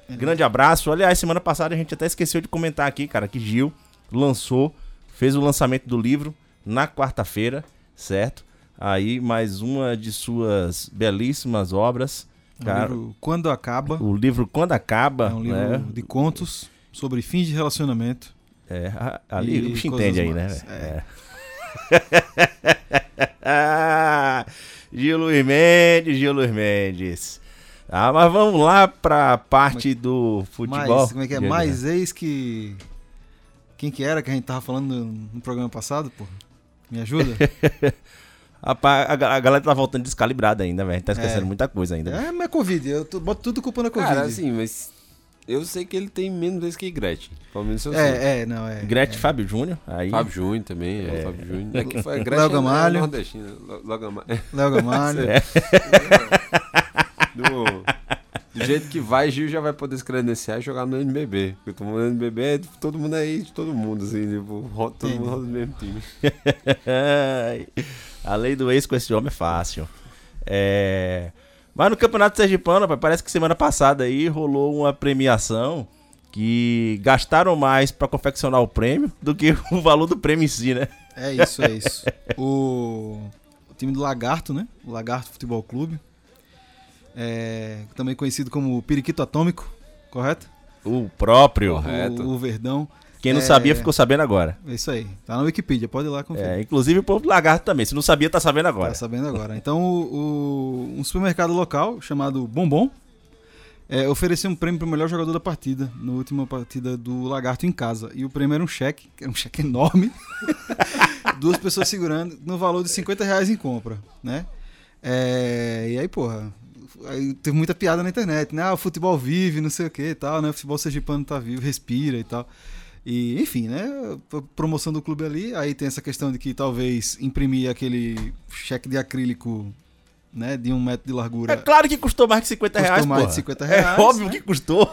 Grande abraço. Aliás, semana passada a gente até esqueceu de comentar aqui, cara, que Gil lançou, fez o lançamento do livro na quarta-feira, certo? Aí mais uma de suas belíssimas obras. É Cara, livro Quando Acaba. o livro Quando Acaba, É um livro né? de contos sobre fins de relacionamento. É, ali o bicho entende aí, né? mais, velho? É. Gil Luiz Mendes, Gil Luiz Mendes. Ah, mas vamos lá pra parte do futebol. Mais, como é que é? Mais ex que. Quem que era que a gente tava falando no, no programa passado, pô? Me ajuda? Rapaz, a, a galera tá voltando descalibrada ainda, velho. Tá esquecendo É. muita coisa ainda. é, mas é Covid. Eu tô- boto tudo culpa na Covid. Cara, assim, mas eu sei que ele tem menos vezes que Gretchen. Pelo menos eu sei. é, é, não, é. Gretchen Fábio Júnior. Aí. Fábio Júnior também, é, Fábio Júnior. É, foi, Gretchen Léo Gamalho. É Léo Gamalho. Léo Gamalho. Do, do jeito que vai, Gil já vai poder se credenciar e jogar no NBB. Porque todo mundo no NBB é de todo mundo aí, de todo mundo, assim, tipo, roda- todo mundo roda no mesmo time. A lei do ex com esse homem é fácil. É... Mas no Campeonato Sergipano, rapaz, parece que semana passada aí rolou uma premiação que gastaram mais pra confeccionar o prêmio do que o valor do prêmio em si, né? É isso, é isso. O, o time do Lagarto, né? O Lagarto Futebol Clube. É, também conhecido como Periquito Atômico. correto? O próprio. Correto. O, o Verdão. Quem não É. sabia ficou sabendo agora. É isso aí. Tá na Wikipedia, pode ir lá conferir. É, inclusive o povo do lagarto também. Se não sabia, tá sabendo agora. Tá sabendo agora. Então, o, o- um supermercado local chamado Bombom é, ofereceu um prêmio pro melhor jogador da partida, na última partida do Lagarto em casa. E o prêmio era um cheque, que era um cheque enorme, duas pessoas segurando, no valor de 50 reais em compra, né? É, e aí, porra, aí teve muita piada na internet, né? Ah, o futebol vive, não sei o que e tal, né? O futebol sergipano tá vivo, respira e tal. E, enfim, né? Promoção do clube ali. Aí tem essa questão de que talvez imprimir aquele cheque de acrílico, né? De um metro de largura. É claro que custou mais de 50 Custou reais, mais porra. de 50 reais, É óbvio né? que custou.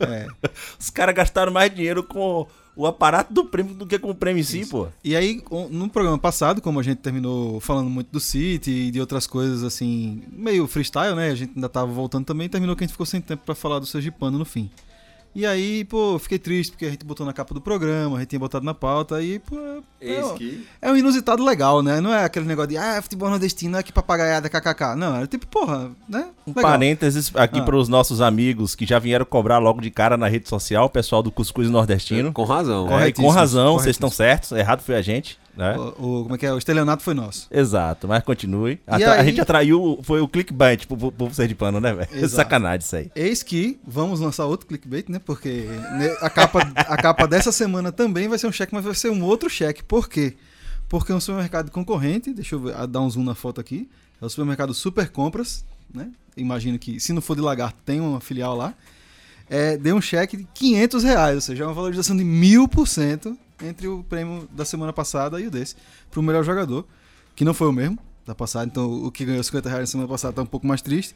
É. Os caras gastaram mais dinheiro com o aparato do prêmio do que com o prêmio em si, pô. E aí, no programa passado, como a gente terminou falando muito do City e de outras coisas assim, meio freestyle, né? A gente ainda tava voltando também, terminou que a gente ficou sem tempo pra falar do Sergipano no fim. E aí, pô, fiquei triste porque a gente botou na capa do programa, a gente tinha botado na pauta, e, pô, é, que. é um inusitado legal, né? Não é aquele negócio de, ah, futebol nordestino é que papagaiada kkk. Não, era tipo, porra, né? Um Legal. parênteses aqui Ah. para os nossos amigos que já vieram cobrar logo de cara na rede social, o pessoal do Cuscuz Nordestino. Com razão. É, com razão, vocês estão certos, errado foi a gente, né? O, o- como é que é? O estelionato foi nosso. Exato, mas continue. A, E a aí- gente atraiu, foi o clickbait pro pro povo de pano, né, velho? Sacanagem isso aí. Eis que vamos lançar outro clickbait, né? Porque né, a capa, a capa dessa semana também vai ser um cheque, mas vai ser um outro cheque. Por quê? Porque é um supermercado concorrente, deixa eu ver, ah, dar um zoom na foto aqui, é o supermercado Super Compras, né? Imagino que, se não for de lagarto, tem uma filial lá. É, deu um cheque de 500 reais, ou seja, é uma valorização de mil por cento entre o prêmio da semana passada e o desse, para o melhor jogador, que não foi o mesmo da passada, então o que ganhou 50 reais na semana passada tá um pouco mais triste.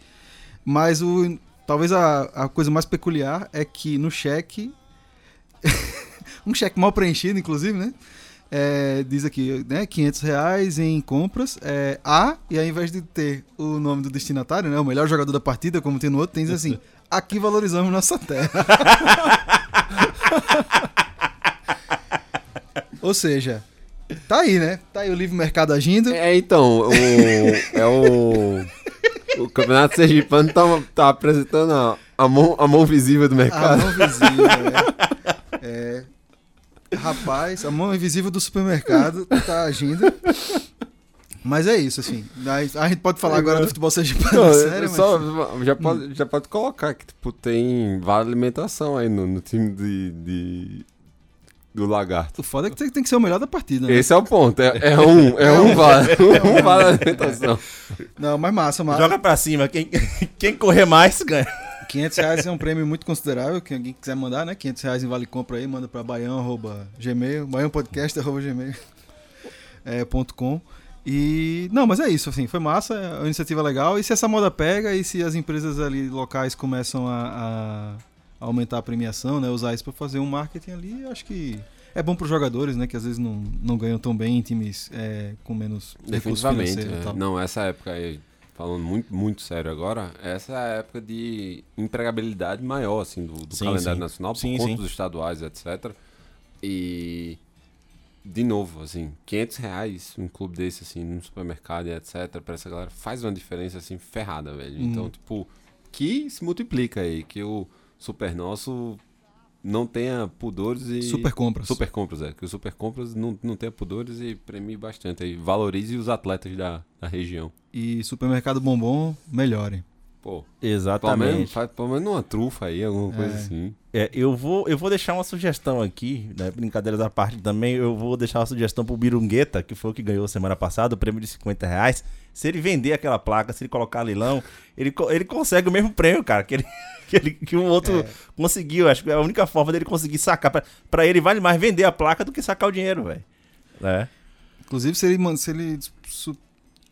Mas o, talvez a, a coisa mais peculiar é que no cheque, um cheque mal preenchido, inclusive, né? É, diz aqui, né? 500 reais em compras. É, A, e ao invés de ter o nome do destinatário, né? O melhor jogador da partida, como tem no outro, tem assim: aqui valorizamos nossa terra. Ou seja, tá aí, né? Tá aí o livre mercado agindo. É, então, o, é o. O Campeonato Sergipano tá, tá apresentando a, a, mão, a mão visível do A mercado. mão visível, é. É. Rapaz, a mão invisível do supermercado tá agindo. Mas é isso, assim. A gente pode falar agora do futebol sergipano, Não, sério, só- mas... já, pode, já pode colocar que tipo, tem vale alimentação aí no, no time de, de- do Lagarto. O foda é que tem, que ser o melhor da partida, né? Esse é o ponto. É, é um, é um vale. um vale alimentação. Não, mas massa, massa. Joga pra cima, quem, quem correr mais ganha. 500 reais é um prêmio muito considerável. Quem alguém quiser mandar, né? 500 reais em vale compra aí, manda pra baião, arroba, gmail, baiãopodcast, arroba, gmail, é, ponto com. E, não, mas é isso, assim, foi massa, é uma iniciativa legal. E se essa moda pega e se as empresas ali locais começam a, a aumentar a premiação, né? Usar isso pra fazer um marketing ali, eu acho que é bom pros jogadores, né? Que às vezes não, não ganham tão bem em times é, com menos Definitivamente. é. Não, essa época aí, falando muito, muito sério agora, essa é a época de empregabilidade maior, assim, do, do Sim, calendário sim. nacional, por Sim, conta sim. dos estaduais, etc. E, de novo, assim, 500 reais um clube desse, assim, num supermercado etc, pra essa galera, faz uma diferença, assim, ferrada, velho. Uhum. Então, tipo, que se multiplica aí, que o Super Nosso não tenha pudores e... Super compras. Super compras, é. Que o Super compras não, não tenha pudores e premie bastante aí. Valorize os atletas da, da região. E supermercado bombom, melhorem. Pô, Exatamente. faz, pelo menos uma trufa aí, alguma coisa É. assim. É, eu, vou, eu vou deixar uma sugestão aqui, né? Brincadeiras à parte também. Eu vou deixar uma sugestão pro Birungueta, que foi o que ganhou semana passada, o prêmio de 50 reais. Se ele vender aquela placa, se ele colocar leilão, ele, ele consegue o mesmo prêmio, cara, que, ele, que, ele- que o outro É. conseguiu. Acho que é a única forma dele conseguir sacar. Pra, pra ele vale mais vender a placa do que sacar o dinheiro, velho. Né? Inclusive, se ele, se ele,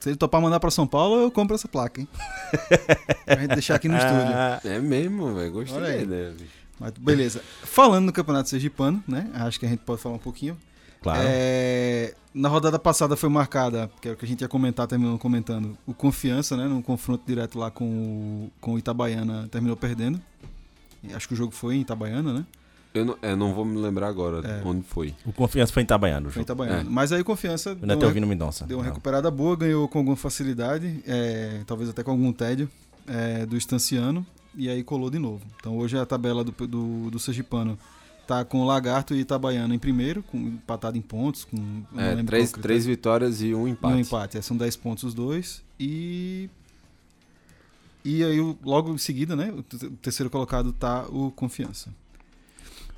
se ele topar mandar pra São Paulo, eu compro essa placa, hein? pra gente deixar aqui no estúdio. Ah, É mesmo, velho. Gostei Olha da aí. ideia, bicho. Mas beleza. Falando no Campeonato Sergipano, né? Acho que a gente pode falar um pouquinho. claro. É, na rodada passada foi marcada, que é o que a gente ia comentar, terminou comentando, o Confiança, né? Num confronto direto lá com o, com o Itabaiana, terminou perdendo. Acho que o jogo foi em Itabaiana, né? Eu não, é, não vou me lembrar agora É. onde foi. O Confiança foi em Itabaiana, Foi em. Itabaiana. É. Mas aí o Confiança Eu deu tô ouvindo Mendonça. deu uma recuperada boa, ganhou com alguma facilidade, é, talvez até com algum tédio, é, do Estanciano. e aí colou de novo. Então hoje a tabela do, do, do Sergipano tá com o Lagarto e Itabaiana em primeiro, com empatado em pontos, com eu É, três, três vitórias e um E empate. um empate. É, são 10 pontos os dois. E. E aí, logo em seguida, né? O terceiro colocado tá o Confiança.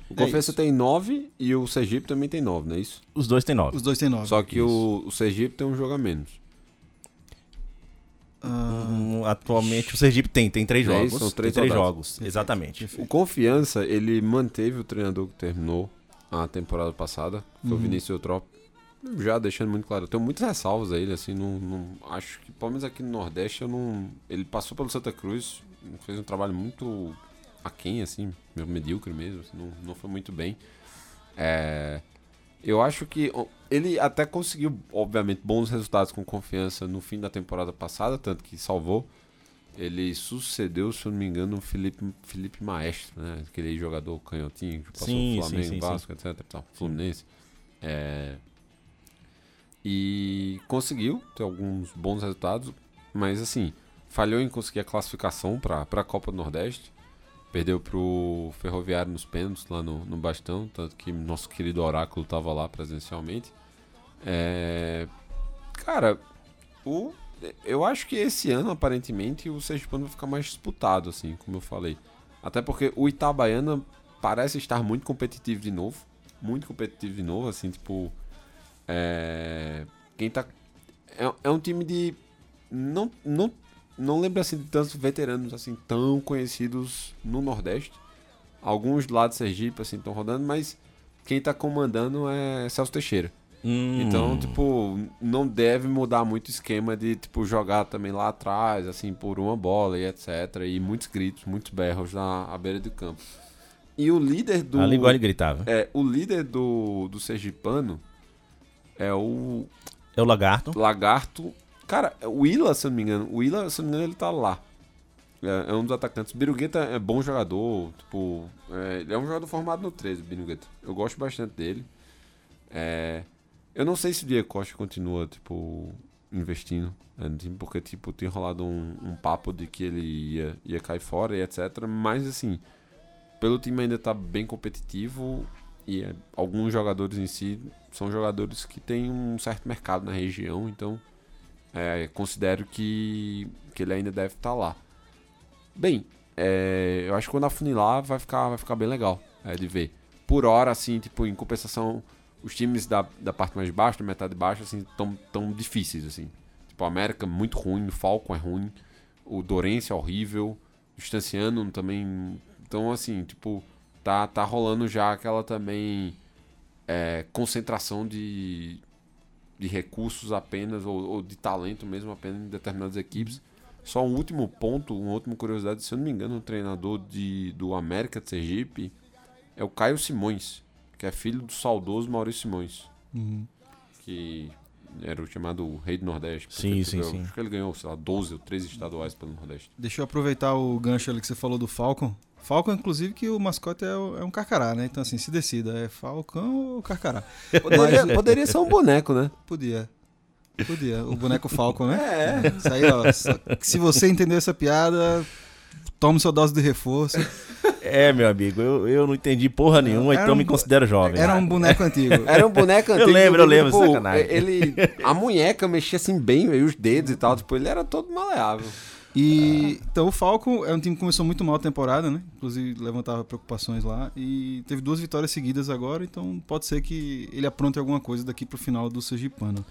O É Confiança isso. tem nove e o Sergipe também tem nove, não é isso? Os dois têm nove. Os dois têm 9. Só que o, o Sergipe tem um jogo a menos. Ah, Hum, atualmente o Sergipe tem, tem três É jogos. isso, são tem três três jogos, exatamente. O Confiança, ele manteve o treinador que terminou a temporada passada, que foi o Uhum. Vinícius Eutrop. Já deixando muito claro, eu tenho muitas ressalvas a ele, assim, não, não- acho que, pelo menos aqui no Nordeste, eu não. Ele passou pelo Santa Cruz, fez um trabalho muito aquém, assim, meio medíocre mesmo, assim, não, não foi muito bem. É, eu acho que ele até conseguiu, obviamente, bons resultados com confiança no fim da temporada passada, tanto que salvou. Ele sucedeu, se eu não me engano, o Felipe, Felipe Maestro, né? Aquele jogador canhotinho que passou Sim, no sim, Flamengo, sim, Vasco, etc. Tal, Fluminense. É, E conseguiu ter alguns bons resultados, mas assim, falhou em conseguir a classificação para a Copa do Nordeste. Perdeu pro Ferroviário nos pênaltis lá no, no Bastão, tanto que nosso querido Oráculo estava lá presencialmente. É, Cara, o, eu acho que esse ano, aparentemente, o Sergipano vai ficar mais disputado, assim, como eu falei. Até porque o Itabaiana parece estar muito competitivo de novo. Muito competitivo de novo, assim, tipo. É, quem tá. É, é um time de. Não, não, não lembro assim de tantos veteranos assim tão conhecidos no Nordeste. Alguns lá de Sergipe assim estão rodando, mas quem tá comandando é Celso Teixeira. Hum, Então, tipo, não deve mudar muito o esquema de, tipo, jogar também lá atrás, assim, por uma bola e etc. E muitos gritos, muitos berros na à beira do campo. E o líder do. Ali igual ele gritava. É, o líder do, do Sergipano é o É o Lagarto. Lagarto. Cara, o Ila, se eu não me engano, o Ila, se eu não me engano, ele tá lá. É, é um dos atacantes. O Birugueta é bom jogador, tipo, é, ele é um jogador formado no 13, o Birugueta. Eu gosto bastante dele. É, eu não sei se o Diego Costa continua, tipo, investindo né, porque, tipo, tem rolado um, um papo de que ele ia, ia cair fora e etc. Mas, assim, pelo time ainda tá bem competitivo e é, alguns jogadores em si são jogadores que têm um certo mercado na região, então é, considero que, que ele ainda deve estar lá. Bem, é, eu acho que quando afunilar vai ficar, vai ficar bem legal é, de ver. Por hora, assim, tipo, em compensação, os times da, da parte mais baixa, da metade baixa, assim, tão, tão difíceis, assim. Tipo, o América muito ruim, o Falcon é ruim, o Dorense é horrível, o Estanciano também... Então, assim, tipo, tá, tá rolando já aquela também é, concentração de, de recursos apenas, ou, ou de talento mesmo apenas em determinadas equipes. Só um último ponto, uma última curiosidade, se eu não me engano, o treinador de, do América de Sergipe é o Caio Simões, que é filho do saudoso Maurício Simões, uhum. que era o chamado Rei do Nordeste. Sim, sim, sim. Acho que ele ganhou, sei lá, 12 ou 13 estaduais pelo Nordeste. Deixa eu aproveitar o gancho ali que você falou do Falcon. Falcon, inclusive, que o mascote é, é um carcará, né? Então, assim, se decida, é Falcão ou carcará? Poderia, poderia ser um boneco, né? Podia. Podia. O boneco Falcon, né? É. Isso aí, ó. só- Se você entendeu essa piada, tome sua dose de reforço. É, meu amigo, eu, eu não entendi porra nenhuma, Era então um me considero jovem. Era um boneco antigo. Era um boneco antigo. lembro, eu lembro, tipo, sacanagem. Ele, a munheca mexia assim bem, os dedos e tal. Tipo, ele era todo maleável. E então o Falcon é um time que começou muito mal a temporada, né? Inclusive levantava preocupações lá e teve duas vitórias seguidas agora, então pode ser que ele apronte alguma coisa daqui pro final do Sergipano.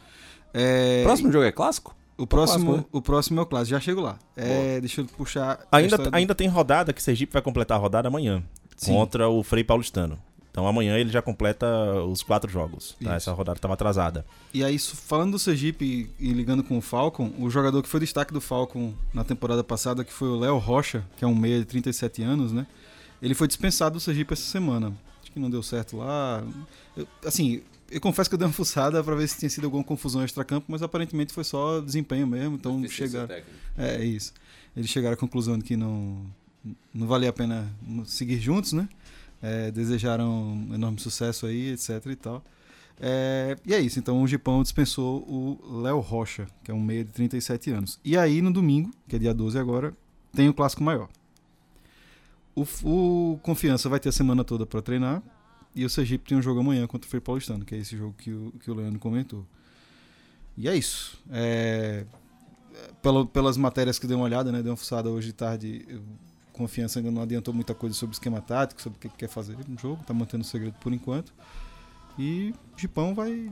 É, Próximo jogo é clássico? o próximo, clássico, né? o próximo é o clássico, já chego lá. É, deixa eu puxar Ainda, história do- ainda tem rodada que Sergipe vai completar a rodada amanhã Sim. contra o Frei Paulistano. Então amanhã ele já completa os quatro jogos. tá? Essa rodada estava atrasada. E aí, isso- falando do Sergipe e ligando com o Falcon, o jogador que foi destaque do Falcon na temporada passada, que foi o Léo Rocha, que é um meia de 37 anos, né? Ele foi dispensado do Sergipe essa semana. Acho que não deu certo lá. Eu- assim, eu confesso que eu dei uma fuçada pra ver se tinha sido alguma confusão extra-campo, mas aparentemente foi só desempenho mesmo. Então chegaram. É, é isso. Eles chegaram à conclusão de que não, não valia a pena seguir juntos, né? É, desejaram enorme sucesso aí, etc e tal. É, e é isso, então o Gipão dispensou o Léo Rocha, que é um meia de 37 anos. E aí no domingo, que é dia 12 agora, tem o clássico maior. O, o Confiança vai ter a semana toda para treinar. E o Sergipe tem um jogo amanhã contra o Freio Paulistano, que é esse jogo que o, que o Leandro comentou. E é isso. É, pelo- pelas matérias que dei uma olhada, né? Dei uma fuçada hoje de tarde. o Confiança ainda não adiantou muita coisa sobre esquema tático, sobre o que que quer fazer no jogo. Tá mantendo o segredo por enquanto. E o Gipão vai,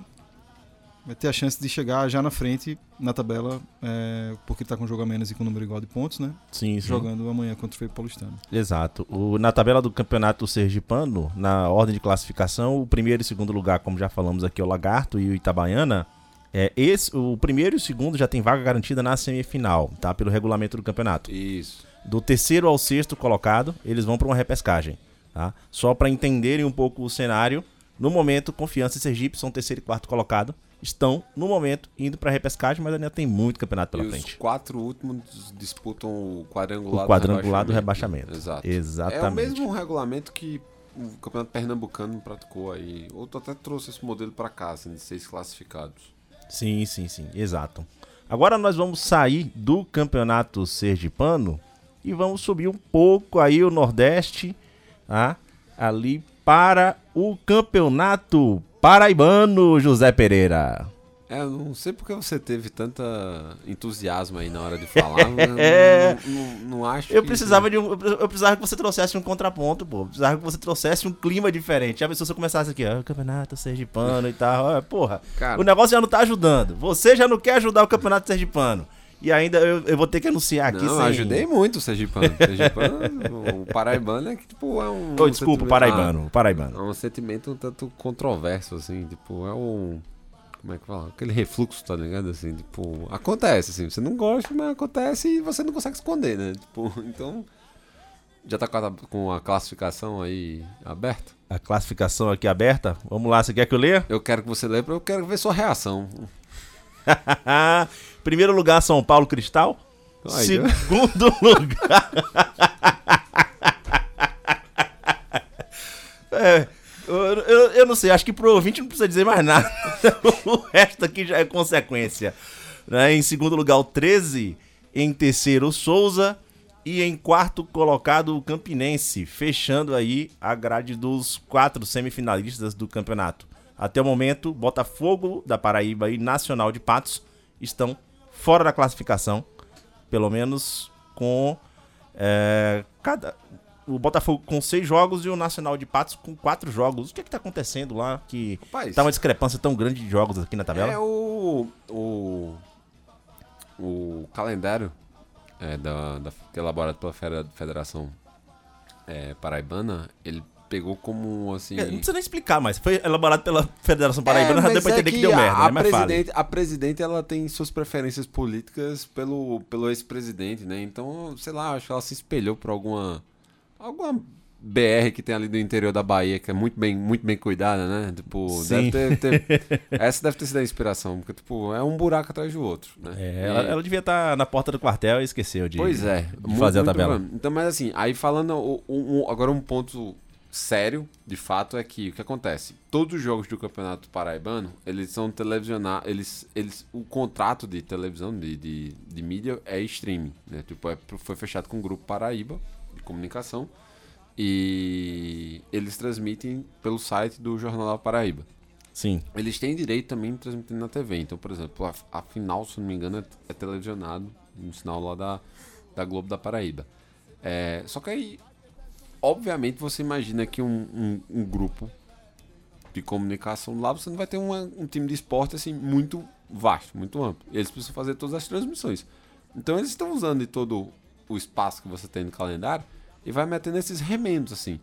vai ter a chance de chegar já na frente na tabela, é, porque tá com jogo a menos e com número igual de pontos, né? Sim, sim. Jogando amanhã contra o Freio Paulistano. Exato. O- na tabela do campeonato sergipano, na ordem de classificação, o primeiro e segundo lugar, como já falamos aqui, é o Lagarto e o Itabaiana. É, esse, o primeiro e o segundo já tem vaga garantida na semifinal, tá? Pelo regulamento do campeonato. Isso. Do terceiro ao sexto colocado, eles vão para uma repescagem, tá? Só para entenderem um pouco o cenário, no momento, Confiança e Sergipe são terceiro e quarto colocado, estão, no momento, indo para repescagem, mas ainda tem muito campeonato pela e frente. os quatro últimos disputam o quadrangular, O quadrangular do rebaixamento. Exato. Exatamente. É o mesmo regulamento que o campeonato pernambucano praticou aí. Outro até trouxe esse modelo pra cá, assim, de seis classificados. Sim, sim, sim, exato. Agora nós vamos sair do campeonato sergipano e vamos subir um pouco aí o Nordeste, tá? ali para o campeonato paraibano, José Pereira. É, eu não sei porque você teve tanta entusiasmo aí na hora de falar. É. não, não, não acho Eu que- precisava de um, eu precisava que você trouxesse um contraponto, pô. Eu precisava que você trouxesse um clima diferente. Já pensou se eu começasse aqui, ó, campeonato sergipano e tal, ó, porra. Cara, O negócio já não tá ajudando. Você já não quer ajudar o campeonato sergipano. E ainda eu, eu vou ter que anunciar aqui não, sem- ajudei muito o Sergipano. Sergipano, o Paraibano é que, tipo, é um. Oh, desculpa, sentimento- paraibano, Ah, paraibano. É um sentimento um tanto controverso, assim, tipo, é um. Como é que fala? Aquele refluxo, tá ligado? Assim, tipo, acontece, assim, você não gosta, mas acontece e você não consegue esconder, né? Tipo, então. Já tá com a, com a classificação aí aberta? A classificação aqui aberta. Vamos lá, você quer que eu leia? Eu quero que você leia, porque eu quero ver sua reação. Primeiro lugar, São Paulo Cristal. Aí, Segundo lugar. É, eu, eu, eu não sei, acho que pro ouvinte não precisa dizer mais nada. o resto aqui já é consequência. Né? Em segundo lugar, o 13. Em terceiro, o Souza. E em quarto colocado, o Campinense, fechando aí a grade dos quatro semifinalistas do campeonato. Até o momento, Botafogo da Paraíba e Nacional de Patos estão fora da classificação, pelo menos com é, cada o Botafogo com seis jogos e o Nacional de Patos com quatro jogos. O que é que tá acontecendo lá que Rapaz, tá uma discrepância tão grande de jogos aqui na tabela? É o. O. O calendário é, da, da, que é elaborado pela Federa- Federação é, Paraibana, ele pegou como assim. É, não precisa nem explicar mais. Foi elaborado pela Federação Paraibana, É, já deu pra é entender que, deu a- merda, a, né? Mas fala. presidente, a presidente, ela tem suas preferências políticas pelo, pelo ex-presidente, né? Então, sei lá, acho que ela se espelhou por alguma alguma BR que tem ali do interior da Bahia, que é muito bem, muito bem cuidada, né? Tipo, Sim. deve ter, ter- essa deve ter sido a inspiração, porque tipo, é um buraco atrás do outro, né? É, E- ela, ela devia estar na porta do quartel e esqueceu de, Pois é. de muito- fazer a tabela. Então, mas assim, aí falando o- o- agora um ponto sério, de fato, é que o que acontece? Todos os jogos do Campeonato Paraibano, eles são televisionados, eles, eles, o contrato de televisão, de, de, de mídia, é streaming, né? Tipo, é, foi fechado com o Grupo Paraíba, de comunicação, e eles transmitem pelo site do Jornal da Paraíba. Sim. Eles têm direito também de transmitir na TV. Então, por exemplo, a, a final, se não me engano, é, é televisionado no sinal lá da, da Globo da Paraíba. É, só que aí, obviamente, você imagina que um, um, um grupo de comunicação lá, você não vai ter uma- um time de esporte assim muito vasto, muito amplo. Eles precisam fazer todas as transmissões. Então, eles estão usando de todo o espaço que você tem no calendário e vai metendo esses remendos assim.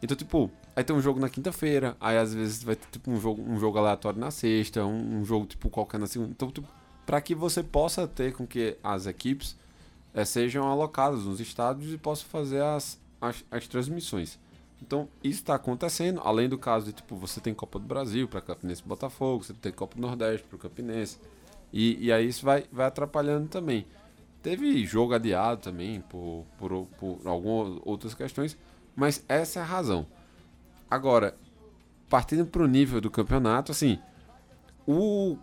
Então, tipo, aí tem um jogo na quinta-feira, aí às vezes vai ter tipo um jogo, um jogo aleatório na sexta, um, um jogo tipo qualquer na segunda. Então, tipo, para que você possa ter com que as equipes eh, sejam alocadas nos estádios e possam fazer as, as, as transmissões. Então, isso está acontecendo, além do caso de, tipo, você tem Copa do Brasil para Campinense e Botafogo, você tem Copa do Nordeste para o Campinense, e, e aí isso vai, vai atrapalhando também. Teve jogo adiado também por, por, por algumas outras questões, mas essa é a razão. Agora, partindo para o nível do campeonato, assim, o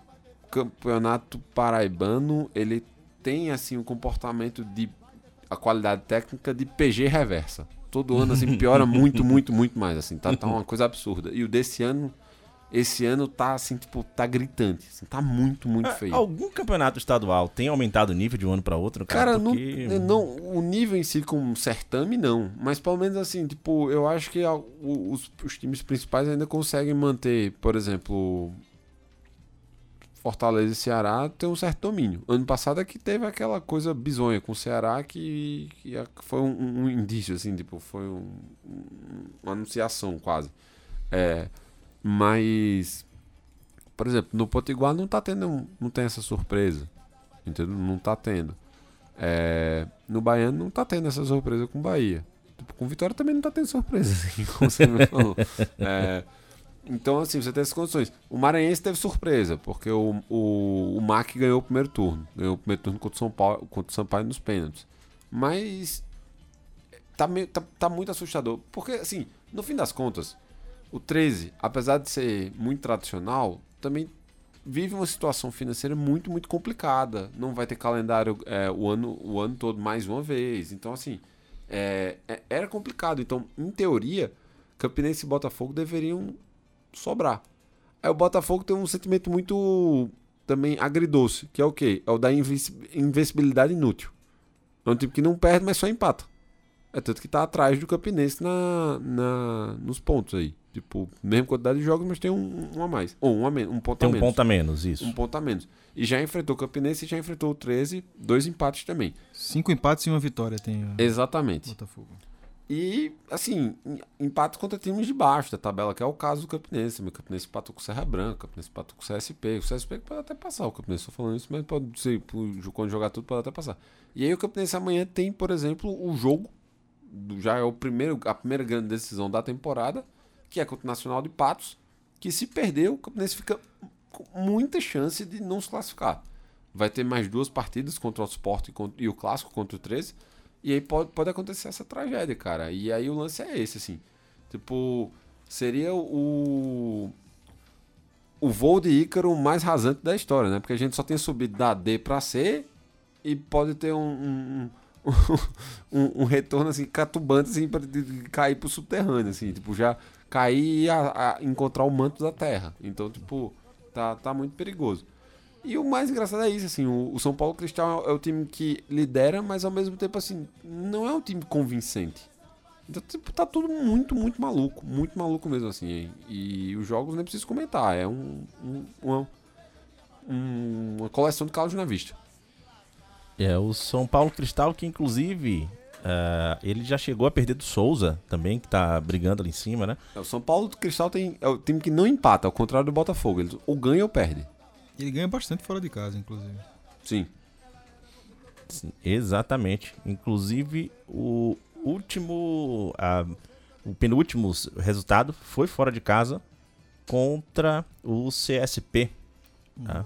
campeonato paraibano ele tem assim um comportamento de a qualidade técnica de PG reversa. todo ano, assim, piora muito, muito, muito mais, assim, tá, tá uma coisa absurda. E o desse ano, esse ano tá, assim, tipo, tá gritante, assim, tá muito, muito Ah, feio. Algum campeonato estadual tem aumentado o nível de um ano para outro, cara? Cara, não, Porque- não, o nível em si como certame, não. Mas pelo menos assim, tipo, eu acho que a- o- os, os times principais ainda conseguem manter, por exemplo, Fortaleza e Ceará tem um certo domínio. Ano passado é que teve aquela coisa bizonha com o Ceará que, que a- foi um, um indício, assim, tipo, foi um- um- uma anunciação quase. É, mas, por exemplo, no Potiguar não tá tendo, não tem essa surpresa. Entendeu? Não tá tendo. É, no Baiano não tá tendo essa surpresa com o Bahia. Tipo, com o Vitória também não tá tendo surpresa, assim, como você me falou. É, então, assim, você tem essas condições. O Maranhense teve surpresa, porque o, o, o MAC ganhou o primeiro turno. Ganhou o primeiro turno contra o São Paulo, contra o Sampaio nos pênaltis. Mas tá, meio, tá, tá muito assustador. Porque, assim, no fim das contas, o 13, apesar de ser muito tradicional, também vive uma situação financeira muito, muito complicada. Não vai ter calendário é, o, ano, o ano todo mais uma vez. Então, assim, é, é- era complicado. Então, em teoria, Campinense e Botafogo deveriam sobrar. Aí o Botafogo tem um sentimento muito também agridoce, que é o quê? É o da invencibilidade inútil. É um time que não perde, mas só empata. É tanto que tá atrás do Campinense na, na, nos pontos aí. Tipo, mesma quantidade de jogos, mas tem um, um a mais. Ou um, a um ponto Tem a um menos. ponto a menos, isso. Um ponto a menos. E já enfrentou o Campinense e já enfrentou o 13, dois empates também. Cinco empates e uma vitória tem Exatamente. Botafogo. E, assim, em- empates contra times de baixo da tabela, que é o caso do Campinense. O Campinense empatou com o Serra Branca, o Campinense empatou com o CSP. O CSP pode até passar, o Campinense estou falando isso, mas pode ser, quando jogar tudo, pode até passar. E aí o Campinense amanhã tem, por exemplo, o jogo, já é o primeiro, a primeira grande decisão da temporada, que é contra o Nacional de Patos, que se perder, o Campinense fica com muita chance de não se classificar. Vai ter mais duas partidas contra o Sport e o Clássico contra o 13. E aí pode, pode acontecer essa tragédia, cara. E aí o lance é esse, assim. Tipo, seria o. O voo de Ícaro mais rasante da história, né? Porque a gente só tem subido da D pra C e pode ter um. um um, um retorno assim, catubante assim, pra cair pro subterrâneo, assim, tipo, já cair e a- a encontrar o manto da terra. Então, tipo, tá, tá muito perigoso. E o mais engraçado é isso, assim, o, o São Paulo Cristal é, o time que lidera, mas ao mesmo tempo, assim, não é um time convincente. Então, tipo, tá tudo muito, muito maluco, muito maluco mesmo, assim. hein? E os jogos nem preciso comentar, é um, um- uma, um- uma coleção de calos na vista. É, o São Paulo Cristal, que inclusive ah, ele já chegou a perder do Souza também, que tá brigando ali em cima, né? É, O São Paulo Cristal tem, é o time que não empata, ao contrário do Botafogo. Eles ou ganha ou perde. Ele ganha bastante fora de casa, inclusive. Sim. Sim, exatamente. Inclusive, o último. ah, o penúltimo resultado foi fora de casa contra o CSP. tá?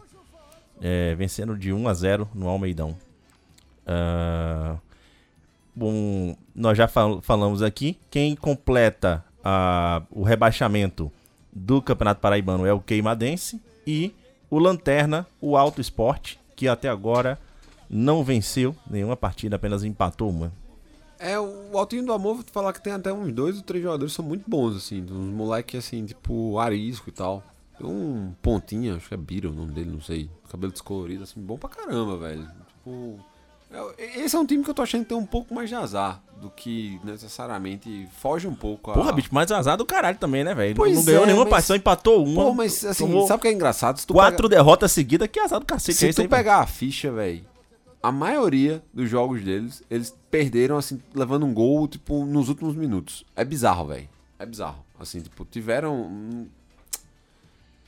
É, vencendo de 1 a 0 no Almeidão. Ah, bom, nós já fal- falamos aqui. Quem completa ah, o rebaixamento do Campeonato Paraibano é o Queimadense e o Lanterna, o Alto Esporte, que até agora não venceu nenhuma partida, apenas empatou uma. É, o Altinho do Amor, vou te falar que tem até uns dois ou três jogadores que são muito bons, assim. Uns moleques, assim, tipo, arisco e tal. Tem um pontinha, acho que é Bira o nome dele, não sei. Cabelo descolorido, assim, bom pra caramba, velho. Tipo. é- Esse é um time que eu tô achando que tem um pouco mais de azar do que necessariamente foge um pouco a. Porra, bicho, mas azar do caralho também, né, velho? Pois Não ganhou é, nenhuma mas- partida, empatou uma. Pô, mas assim, tomou sabe o que é engraçado? Quatro derrotas seguidas, que azar do cacete. Se é tu aí, pegar a ficha, velho, a maioria dos jogos deles, eles perderam, assim, levando um gol, tipo, nos últimos minutos. É bizarro, velho. É bizarro. Assim, tipo, tiveram.